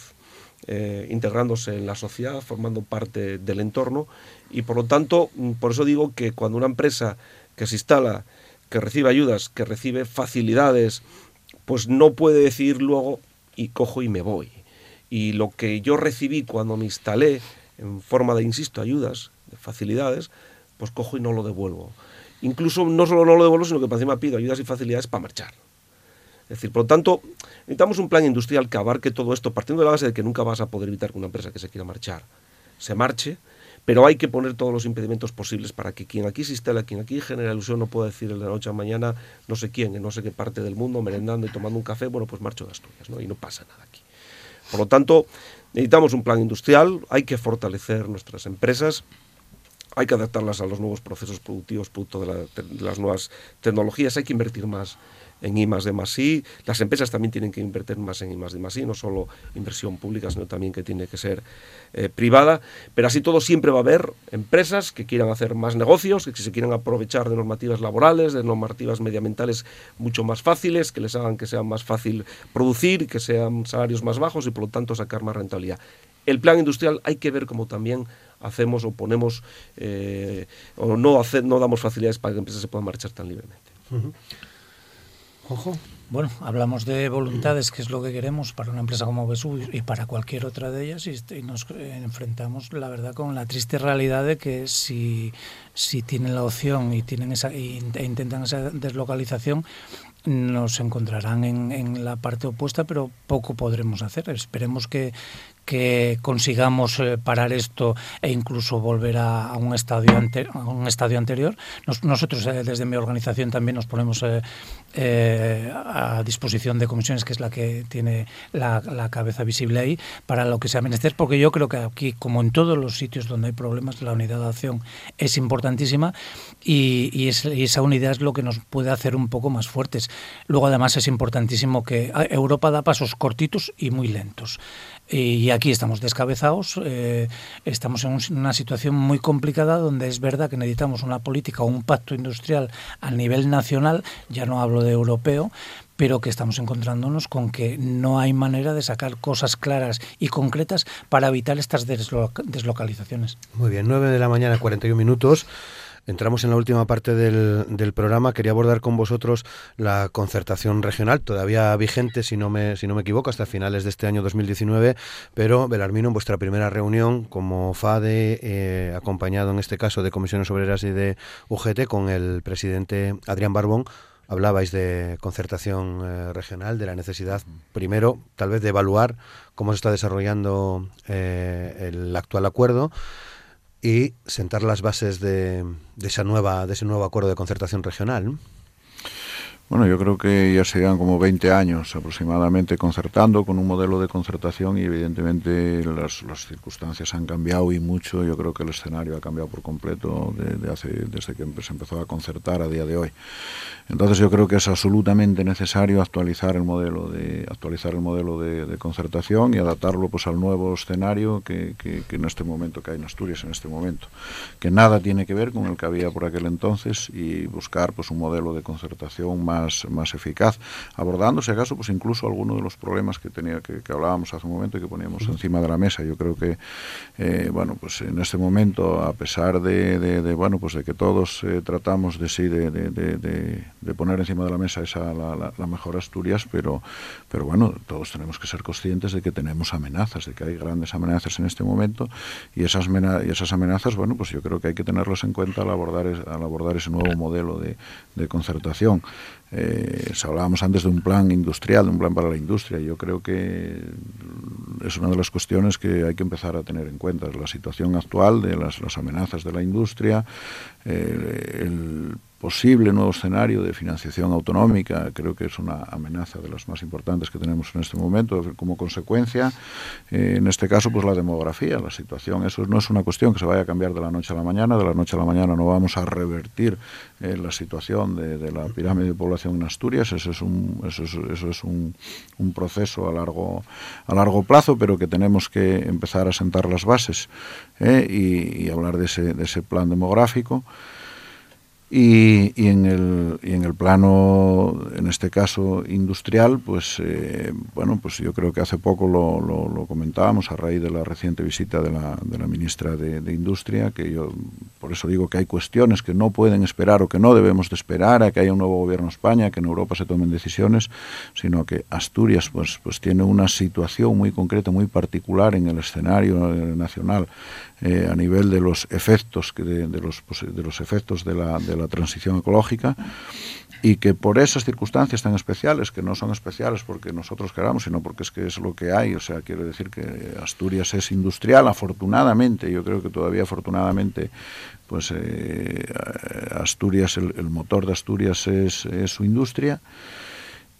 eh, integrándose en la sociedad, formando parte del entorno y por lo tanto, mm, por eso digo que cuando una empresa que se instala, que recibe ayudas, que recibe facilidades, pues no puede decir luego y cojo y me voy. Y lo que yo recibí cuando me instalé en forma de, insisto, ayudas, de facilidades, pues cojo y no lo devuelvo. Incluso no solo no lo devuelvo, sino que para encima pido ayudas y facilidades para marchar. Es decir, por lo tanto, necesitamos un plan industrial que abarque todo esto, partiendo de la base de que nunca vas a poder evitar que una empresa que se quiera marchar se marche, pero hay que poner todos los impedimentos posibles para que quien aquí se instala, quien aquí genera ilusión, no pueda decir de la noche a mañana, no sé quién, en no sé qué parte del mundo, merendando y tomando un café, bueno, pues marcho de Asturias, ¿no? Y no pasa nada aquí. Por lo tanto, necesitamos un plan industrial, hay que fortalecer nuestras empresas, hay que adaptarlas a los nuevos procesos productivos, producto de, de las nuevas tecnologías, hay que invertir más en I más de I. Las empresas también tienen que invertir más en I más de I, no solo inversión pública, sino también que tiene que ser eh, privada. Pero así todo siempre va a haber empresas que quieran hacer más negocios, que se quieran aprovechar de normativas laborales, de normativas medioambientales mucho más fáciles, que les hagan que sea más fácil producir, que sean salarios más bajos y por lo tanto sacar más rentabilidad. El plan industrial hay que ver cómo también hacemos o ponemos eh, o no, hace, no damos facilidades para que empresas se puedan marchar tan libremente. Ojo. Bueno, hablamos de voluntades, que es lo que queremos para una empresa como Vesubio y para cualquier otra de ellas, y, nos enfrentamos, la verdad, con la triste realidad de que si, si tienen la opción y tienen esa e intentan esa deslocalización, nos encontrarán en, en, la parte opuesta, pero poco podremos hacer. Esperemos que, que consigamos eh, parar esto e incluso volver a, un estadio a un anterior. nosotros eh, desde mi organización también nos ponemos eh, a disposición de comisiones, que es la que tiene la, cabeza visible ahí, para lo que sea menester, porque yo creo que aquí, como en todos los sitios donde hay problemas, la unidad de acción es importantísima y, y, esa unidad es lo que nos puede hacer un poco más fuertes. Luego, además, es importantísimo que Europa da pasos cortitos y muy lentos. Y aquí estamos descabezados, eh, estamos en una situación muy complicada donde es verdad que necesitamos una política o un pacto industrial a nivel nacional, ya no hablo de europeo, pero que estamos encontrándonos con que no hay manera de sacar cosas claras y concretas para evitar estas deslocalizaciones. Muy bien, 9 de la mañana, 41 minutos. Entramos en la última parte del, del, programa. Quería abordar con vosotros la concertación regional, todavía vigente, si no me, si no me equivoco, hasta finales de este año 2019. Pero, Belarmino, en vuestra primera reunión como FADE, eh, acompañado en este caso de Comisiones Obreras y de UGT, con el presidente Adrián Barbón, hablabais de concertación eh, regional, de la necesidad, primero, tal vez de evaluar cómo se está desarrollando eh, el actual acuerdo y sentar las bases de, esa nueva, de ese nuevo acuerdo de concertación regional. Bueno, yo creo que ya serían como 20 años aproximadamente concertando con un modelo de concertación y evidentemente las, circunstancias han cambiado y mucho. Yo creo que el escenario ha cambiado por completo de, hace, desde que se empezó a concertar a día de hoy. Entonces yo creo que es absolutamente necesario actualizar el modelo de actualizar el modelo de, concertación y adaptarlo pues al nuevo escenario que, que, que en este momento que hay en Asturias en este momento, que nada tiene que ver con el que había por aquel entonces y buscar pues un modelo de concertación más más, eficaz, abordando, si acaso, pues incluso algunos de los problemas que tenía que, hablábamos hace un momento y que poníamos encima de la mesa. Yo creo que, eh, bueno, pues en este momento, a pesar de, bueno, pues de que todos eh, tratamos de sí, de, de, poner encima de la mesa esa la, mejor Asturias, pero, pero bueno, todos tenemos que ser conscientes de que tenemos amenazas, de que hay grandes amenazas en este momento y esas, y esas amenazas, bueno, pues yo creo que hay que tenerlas en cuenta al abordar, al abordar ese nuevo modelo de, de concertación. Eh, hablábamos antes de un plan industrial, de un plan para la industria. Yo creo que es una de las cuestiones que hay que empezar a tener en cuenta. La situación actual de las, amenazas de la industria, eh, el posible nuevo escenario de financiación autonómica, creo que es una amenaza de las más importantes que tenemos en este momento. Como consecuencia, eh, en este caso, pues la demografía, la situación. Eso no es una cuestión que se vaya a cambiar de la noche a la mañana. De la noche a la mañana no vamos a revertir eh, la situación de, la pirámide de población en Asturias. Eso es un, eso es, eso es un, un, proceso a largo, a largo plazo, pero que tenemos que empezar a sentar las bases eh, y, y hablar de ese, de ese plan demográfico. Y, y, en el, y en el plano, en este caso industrial, pues eh, bueno, pues yo creo que hace poco lo, lo, comentábamos a raíz de la reciente visita de la, de la ministra de, de, Industria, que yo por eso digo que hay cuestiones que no pueden esperar o que no debemos de esperar a que haya un nuevo gobierno en España, que en Europa se tomen decisiones, sino que Asturias pues, pues tiene una situación muy concreta, muy particular en el escenario nacional eh, a nivel de los efectos de, de, los, de los efectos de la, de la transición ecológica y que por esas circunstancias tan especiales, que no son especiales porque nosotros queramos, sino porque es que es lo que hay, o sea, quiero decir que Asturias es industrial, afortunadamente, yo creo que todavía afortunadamente, pues eh, Asturias, el, motor de Asturias es su industria,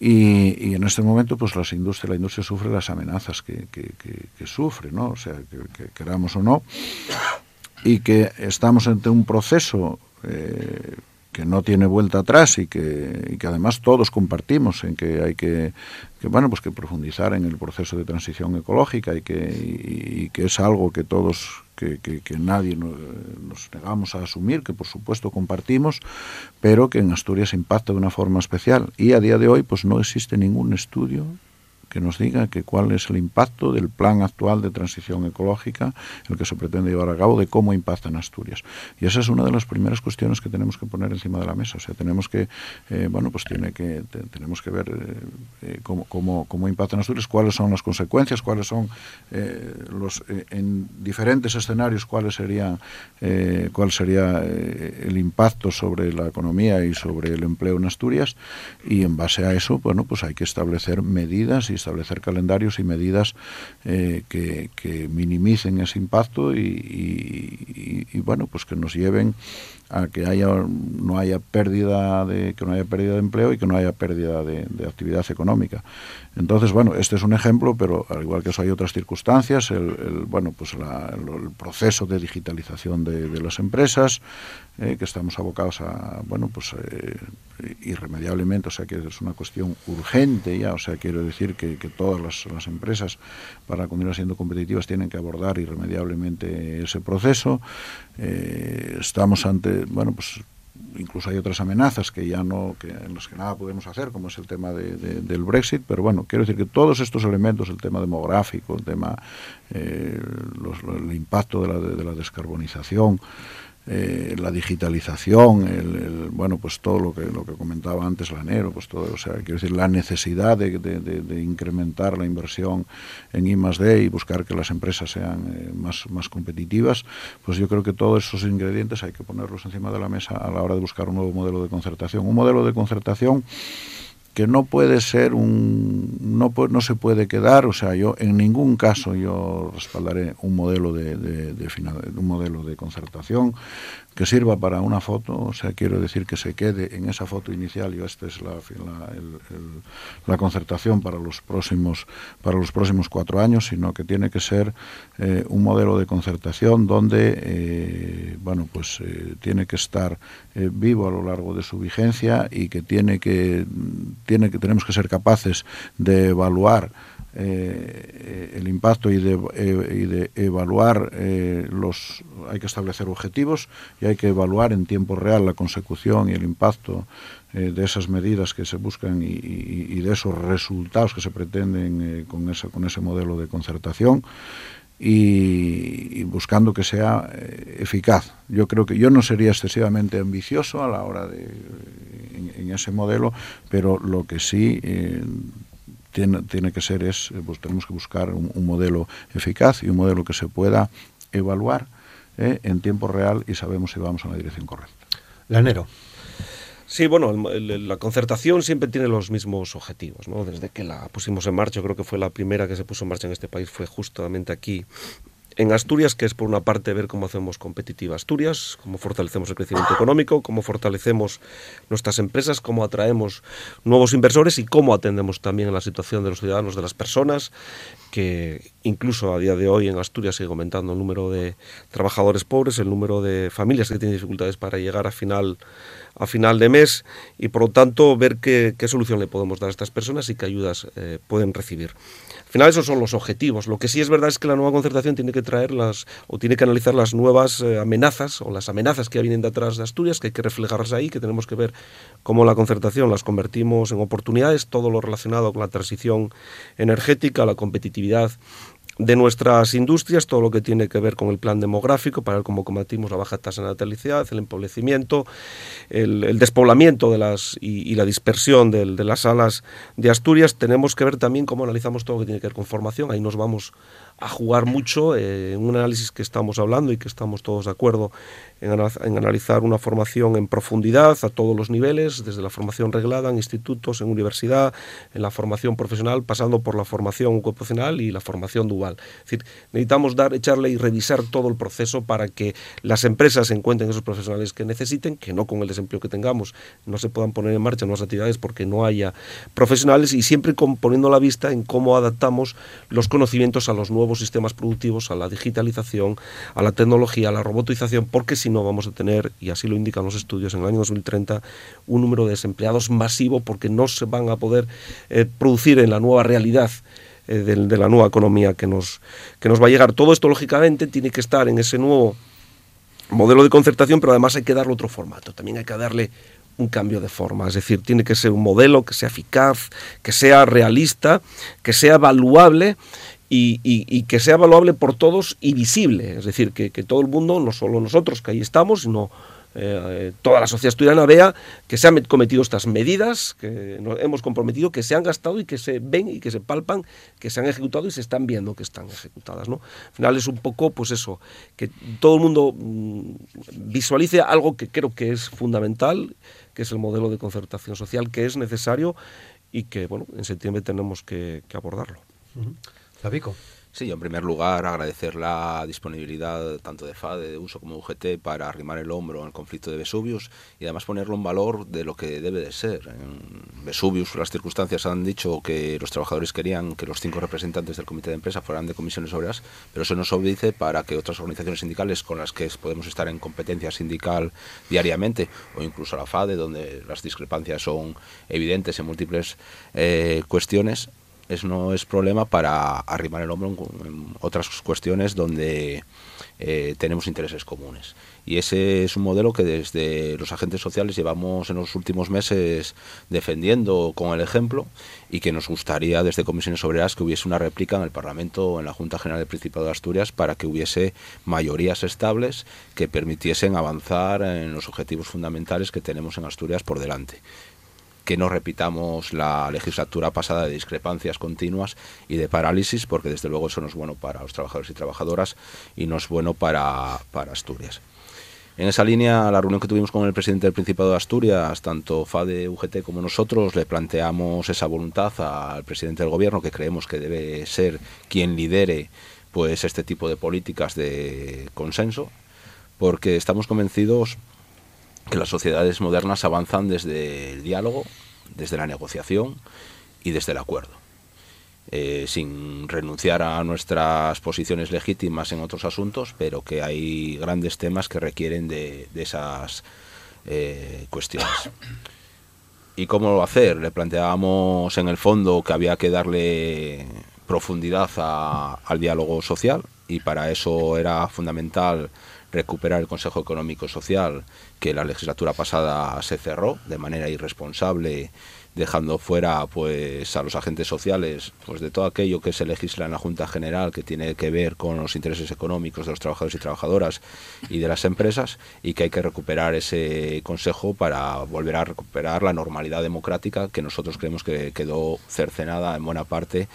y, y, en este momento, pues las industria, la industria sufre las amenazas que, que, sufre, ¿no? O sea, que, queramos o no, y que estamos ante un proceso eh, que no tiene vuelta atrás y que, y que además todos compartimos en que hay que, que, bueno pues que profundizar en el proceso de transición ecológica y que, y, que es algo que todos que, que, que nadie nos, nos, negamos a asumir, que por supuesto compartimos, pero que en Asturias impacta de una forma especial. Y a día de hoy pues no existe ningún estudio que nos diga que cuál es el impacto del plan actual de transición ecológica, el que se pretende llevar a cabo, de cómo impacta en Asturias. Y esa es una de las primeras cuestiones que tenemos que poner encima de la mesa. O sea, tenemos que, eh, bueno, pues tiene que, te, tenemos que ver eh, cómo, cómo, cómo, impacta en Asturias, cuáles son las consecuencias, cuáles son eh, los, en diferentes escenarios, cuáles serían, cuál sería el impacto sobre la economía y sobre el empleo en Asturias. Y en base a eso, bueno, pues hay que establecer medidas y establecer calendarios y medidas eh, que, minimicen ese impacto y, bueno, pues que nos lleven a que haya no haya pérdida de que no haya pérdida de empleo y que no haya pérdida de, de actividad económica. Entonces, bueno, este es un ejemplo, pero al igual que eso hay otras circunstancias, el, bueno, pues el, proceso de digitalización de las empresas, eh, que estamos abocados a, bueno, pues eh, irremediablemente, o sea que es una cuestión urgente ya, o sea, quiero decir que, que todas las, las, empresas para continuar siendo competitivas tienen que abordar irremediablemente ese proceso. Eh, estamos ante, bueno, pues incluso hay otras amenazas que ya no que en las que nada podemos hacer como es el tema de, de, del Brexit pero bueno quiero decir que todos estos elementos el tema demográfico el tema los, el impacto de la, de la descarbonización eh, la digitalización, el, bueno, pues todo lo que lo que comentaba antes pues todo, o sea, quiero decir, la necesidad de, incrementar la inversión en I D y buscar que las empresas sean eh, más, más competitivas, pues yo creo que todos esos ingredientes hay que ponerlos encima de la mesa a la hora de buscar un nuevo modelo de concertación. Un modelo de concertación que no puede ser un no, no se puede quedar o sea yo en ningún caso yo respaldaré un modelo de, de, de un modelo de concertación que sirva para una foto, o sea, quiero decir que se quede en esa foto inicial, y esta es la, la, la, concertación para los próximos para los próximos cuatro años, sino que tiene que ser eh, un modelo de concertación donde, eh, bueno, pues eh, tiene que estar vivo a lo largo de su vigencia y que tiene que tiene que tenemos que ser capaces de evaluar eh, el impacto y de, eh, y de evaluar eh, los hay que establecer objetivos y hay que evaluar en tiempo real la consecución y el impacto de esas medidas que se buscan y, de esos resultados que se pretenden con, esa, con ese modelo de concertación y, buscando que sea eficaz. Yo creo que yo no sería excesivamente ambicioso a la hora de en, ese modelo, pero lo que sí tiene, tiene que ser es, eh, pues tenemos que buscar un, un, modelo eficaz y un modelo que se pueda evaluar eh, en tiempo real y sabemos si vamos en la dirección correcta. Lanero. Sí, bueno, el, el, la concertación siempre tiene los mismos objetivos, ¿no? Desde que la pusimos en marcha, yo creo que fue la primera que se puso en marcha en este país, fue justamente aquí en Asturias, que es por una parte ver cómo hacemos competitiva Asturias, cómo fortalecemos el crecimiento económico, cómo fortalecemos nuestras empresas, cómo atraemos nuevos inversores y cómo atendemos también a la situación de los ciudadanos, de las personas, que incluso a día de hoy en Asturias sigue aumentando el número de trabajadores pobres, el número de familias que tienen dificultades para llegar a final a final de mes y por lo tanto ver qué, solución le podemos dar a estas personas y qué ayudas eh, pueden recibir final esos son los objetivos. Lo que sí es verdad es que la nueva concertación tiene que traer las o tiene que analizar las nuevas eh, amenazas o las amenazas que vienen detrás de Asturias, que hay que reflejarlas ahí, que tenemos que ver cómo la concertación las convertimos en oportunidades, todo lo relacionado con la transición energética, la competitividad de nuestras industrias, todo lo que tiene que ver con el plan demográfico, para ver cómo combatimos la baja tasa de natalidad, el empobrecimiento, el, despoblamiento de las, y, la dispersión de, de, las salas de Asturias. Tenemos que ver también cómo analizamos todo lo que tiene que ver con formación. Ahí nos vamos a jugar mucho eh, en un análisis que estamos hablando y que estamos todos de acuerdo en, en, analizar una formación en profundidad a todos los niveles, desde la formación reglada en institutos, en universidad, en la formación profesional, pasando por la formación ocupacional y la formación dual. Es decir, necesitamos dar, echarle y revisar todo el proceso para que las empresas encuentren esos profesionales que necesiten, que no con el desempleo que tengamos no se puedan poner en marcha nuevas actividades porque no haya profesionales y siempre poniendo la vista en cómo adaptamos los conocimientos a los nuevos sistemas productivos, a la digitalización, a la tecnología, a la robotización, porque si no vamos a tener, y así lo indican los estudios, en el año 2030 un número de desempleados masivo porque no se van a poder eh, producir en la nueva realidad eh, de, la nueva economía que nos, que nos va a llegar. Todo esto, lógicamente, tiene que estar en ese nuevo modelo de concertación, pero además hay que darle otro formato. También hay que darle un cambio de forma, es decir, tiene que ser un modelo que sea eficaz, que sea realista, que sea evaluable y, y, y, que sea evaluable por todos y visible. Es decir, que, que todo el mundo, no solo nosotros que ahí estamos, sino eh, toda la sociedad asturiana vea que se han cometido estas medidas, que nos hemos comprometido, que se han gastado y que se ven y que se palpan, que se han ejecutado y se están viendo que están ejecutadas. ¿no? Al final es un poco, pues eso, que todo el mundo mmm, visualice algo que creo que es fundamental, que es el modelo de concertación social, que es necesario y que, bueno, en septiembre tenemos que, abordarlo. Uh. Sí, en primer lugar agradecer la disponibilidad tanto de FADE, de uso como de UGT para arrimar el hombro el conflicto de Vesuvius y además ponerlo en valor de lo que debe de ser. En Vesuvius las circunstancias han dicho que los trabajadores querían que los cinco representantes del comité de empresa fueran de comisiones obreras, pero eso nos obedece para que otras organizaciones sindicales con las que podemos estar en competencia sindical diariamente o incluso la FADE donde las discrepancias son evidentes en múltiples eh, cuestiones es, no es problema para arrimar el hombro en, otras cuestiones donde eh, tenemos intereses comunes. Y ese es un modelo que desde los agentes sociales llevamos en los últimos meses defendiendo con el ejemplo y que nos gustaría desde Comisiones Obreras que hubiese una réplica en el Parlamento en la Junta General del Principado de Asturias para que hubiese mayorías estables que permitiesen avanzar en los objetivos fundamentales que tenemos en Asturias por delante que no repitamos la legislatura pasada de discrepancias continuas y de parálisis, porque desde luego eso no es bueno para los trabajadores y trabajadoras y no es bueno para, para Asturias. En esa línea, la reunión que tuvimos con el presidente del Principado de Asturias, tanto FADE, UGT como nosotros, le planteamos esa voluntad al presidente del gobierno, que creemos que debe ser quien lidere pues este tipo de políticas de consenso, porque estamos convencidos que las sociedades modernas avanzan desde el diálogo, desde la negociación y desde el acuerdo. Eh, sin renunciar a nuestras posiciones legítimas en otros asuntos, pero que hay grandes temas que requieren de, esas eh, cuestiones. ¿Y cómo lo hacer? Le planteábamos en el fondo que había que darle profundidad al diálogo social y para eso era fundamental recuperar el Consejo Económico Social que la legislatura pasada se cerró de manera irresponsable dejando fuera pues a los agentes sociales pues de todo aquello que se legisla en la Junta General que tiene que ver con los intereses económicos de los trabajadores y trabajadoras y de las empresas y que hay que recuperar ese consejo para volver a recuperar la normalidad democrática que nosotros creemos que quedó cercenada en buena parte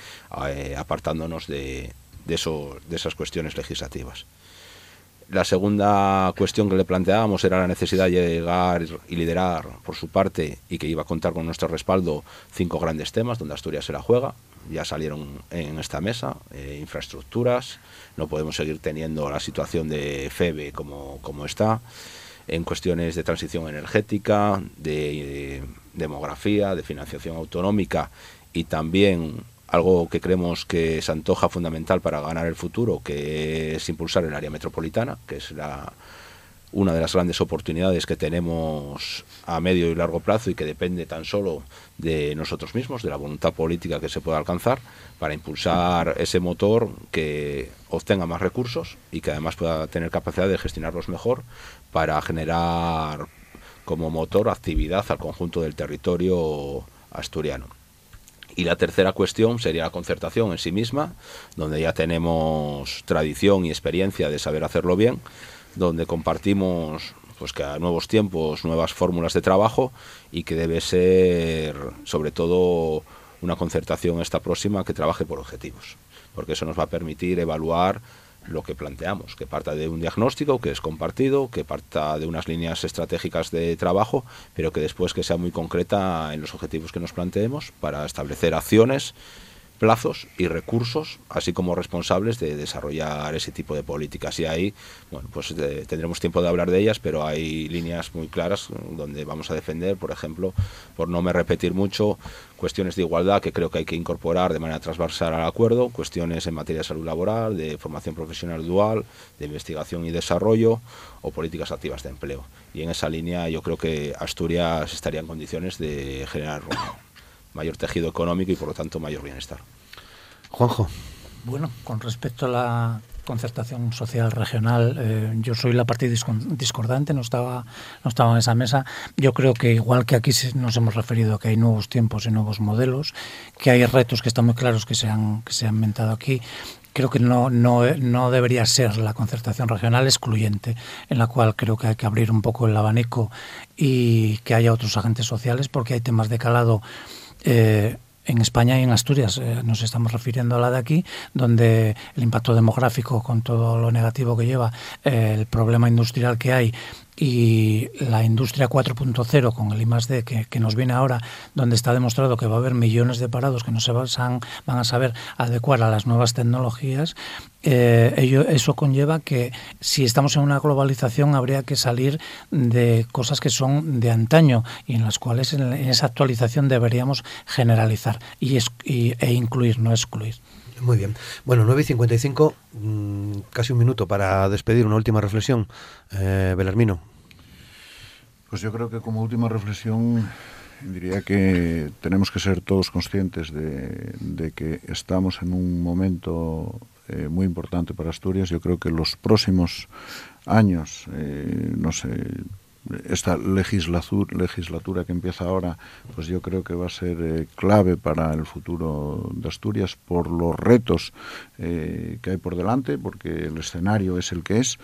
eh, apartándonos de, de, de esas cuestiones legislativas. La segunda cuestión que le planteábamos era la necesidad de llegar y liderar por su parte y que iba a contar con nuestro respaldo cinco grandes temas donde Asturias se la juega. Ya salieron en esta mesa, eh, infraestructuras, no podemos seguir teniendo la situación de FEBE como, como está, en cuestiones de transición energética, de demografía, de financiación autonómica y también algo que creemos que se antoja fundamental para ganar el futuro, que es impulsar el área metropolitana, que es una de las grandes oportunidades que tenemos a medio y largo plazo y que depende tan solo de nosotros mismos, de la voluntad política que se pueda alcanzar, para impulsar ese motor que obtenga más recursos y que además pueda tener capacidad de gestionarlos mejor para generar como motor actividad al conjunto del territorio asturiano. Y la tercera cuestión sería la concertación en sí misma, donde ya tenemos tradición y experiencia de saber hacerlo bien, donde compartimos pues que a nuevos tiempos, nuevas fórmulas de trabajo y que debe ser sobre todo una concertación esta próxima que trabaje por objetivos, porque eso nos va a permitir evaluar lo que planteamos, que parta de un diagnóstico que es compartido, que parta de unas líneas estratégicas de trabajo, pero que después que sea muy concreta en los objetivos que nos planteemos para establecer acciones plazos y recursos, así como responsables de desarrollar ese tipo de políticas. Y ahí, bueno, pues tendremos tiempo de hablar de ellas, pero hay líneas muy claras donde vamos a defender, por ejemplo, por no me repetir mucho, cuestiones de igualdad que creo que hay que incorporar de manera transversal al acuerdo, cuestiones en materia de salud laboral, de formación profesional dual, de investigación y desarrollo o políticas activas de empleo. Y en esa línea yo creo que Asturias estaría en condiciones de generar mayor tejido económico y por lo tanto mayor bienestar. Juanjo. Bueno, con respecto a la concertación social regional, eh, yo soy la parte discordante, no estaba, no estaba en esa mesa. Yo creo que igual que aquí nos hemos referido a que hay nuevos tiempos y nuevos modelos, que hay retos que están muy claros que se han, que se han inventado aquí, creo que no, no, no, debería ser la concertación regional excluyente, en la cual creo que hay que abrir un poco el abanico y que haya otros agentes sociales, porque hay temas de calado eh, en España y en Asturias. Eh, nos estamos refiriendo a la de aquí, donde el impacto demográfico, con todo lo negativo que lleva, eh, el problema industrial que hay y la industria 4.0 con el I+D que, que, nos viene ahora, donde está demostrado que va a haber millones de parados que no se van, van a saber adecuar a las nuevas tecnologías, eh, ello, eso conlleva que si estamos en una globalización habría que salir de cosas que son de antaño y en las cuales en, esa actualización deberíamos generalizar y, e incluir, no excluir. Muy bien. Bueno, 9 y 55, mm, casi un minuto para despedir. Una última reflexión. Eh, Belarmino. Pues yo creo que como última reflexión diría que tenemos que ser todos conscientes de, que estamos en un momento eh, muy importante para Asturias. Yo creo que los próximos años, eh, no sé, esta legislatura, que empieza ahora, pues yo creo que va a ser eh, clave para el futuro de Asturias por los retos eh, que hay por delante, porque el escenario es el que es.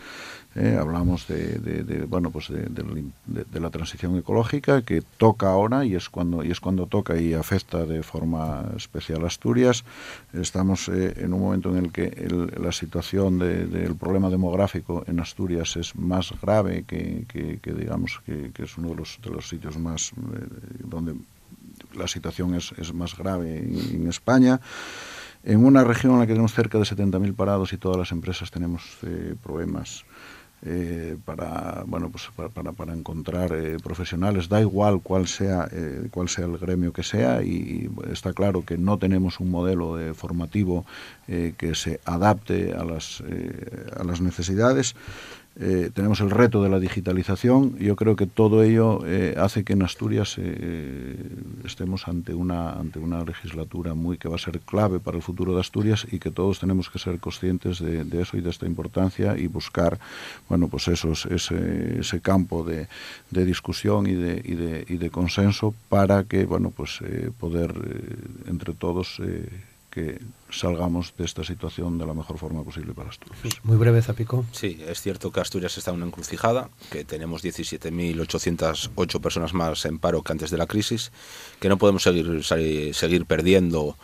Eh, hablamos de, bueno pues de, la transición ecológica que toca ahora y es cuando y es cuando toca y afecta de forma especial a Asturias. Estamos eh, en un momento en el que la situación del problema demográfico en Asturias es más grave que, digamos que, es uno de los de los sitios más eh, donde la situación es, es más grave en, España. En una región en la que tenemos cerca de 70.000 parados y todas las empresas tenemos problemas eh, para bueno pues para, para, encontrar eh, profesionales. Da igual cuál sea eh, cuál sea el gremio que sea y, está claro que no tenemos un modelo de formativo que se adapte a las a las necesidades eh, tenemos el reto de la digitalización. Yo creo que todo ello eh, hace que en Asturias eh, estemos ante una, ante una legislatura muy que va a ser clave para el futuro de Asturias y que todos tenemos que ser conscientes de, eso y de esta importancia y buscar bueno, pues esos, ese, ese campo de, de discusión y de, y, de, y de consenso para que bueno, pues, poder entre todos que salgamos de esta situación de la mejor forma posible para Asturias. Muy breve, Zapico. Sí, es cierto que Asturias está en una encrucijada, que tenemos 17.808 personas más en paro que antes de la crisis, que no podemos seguir, seguir perdiendo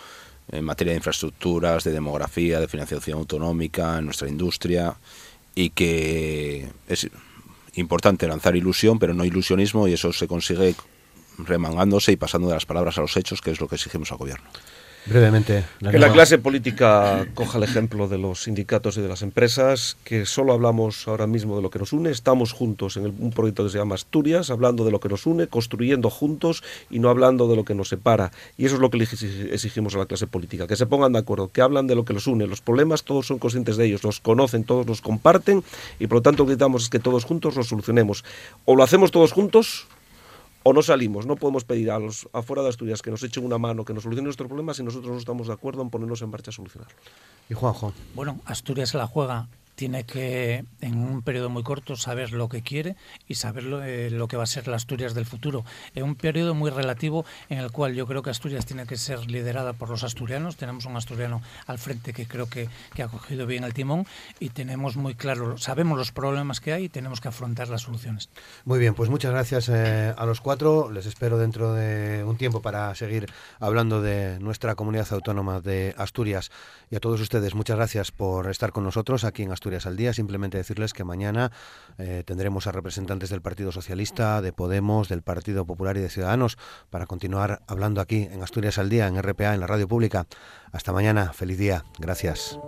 en materia de infraestructuras, de demografía, de financiación autonómica, en nuestra industria, y que es importante lanzar ilusión, pero no ilusionismo, y eso se consigue remangándose y pasando de las palabras a los hechos, que es lo que exigimos al gobierno. Brevemente. que la clase política coja el ejemplo de los sindicatos y de las empresas, que solo hablamos ahora mismo de lo que nos une, estamos juntos en un proyecto que se llama Asturias, hablando de lo que nos une, construyendo juntos y no hablando de lo que nos separa. Y eso es lo que exigimos a la clase política, que se pongan de acuerdo, que hablan de lo que los une. Los problemas todos son conscientes de ellos, los conocen, todos los comparten y por lo tanto lo que necesitamos es que todos juntos los solucionemos. O lo hacemos todos juntos o no salimos. No podemos pedir a los afuera de Asturias que nos echen una mano, que nos solucionen nuestros problemas si nosotros no estamos de acuerdo en ponernos en marcha a solucionarlos. Y Juanjo. Bueno, Asturias la juega tiene que, en un periodo muy corto, saber lo que quiere y saber lo, eh, lo, que va a ser la Asturias del futuro. En un periodo muy relativo en el cual yo creo que Asturias tiene que ser liderada por los asturianos. Tenemos un asturiano al frente que creo que, que ha cogido bien el timón y tenemos muy claro, sabemos los problemas que hay y tenemos que afrontar las soluciones. Muy bien, pues muchas gracias eh, a los cuatro. Les espero dentro de un tiempo para seguir hablando de nuestra comunidad autónoma de Asturias. Y a todos ustedes, muchas gracias por estar con nosotros aquí en Asturias al Día. Simplemente decirles que mañana eh, tendremos a representantes del Partido Socialista, de Podemos, del Partido Popular y de Ciudadanos para continuar hablando aquí en Asturias al Día, en RPA, en la radio pública. Hasta mañana. Feliz día. Gracias.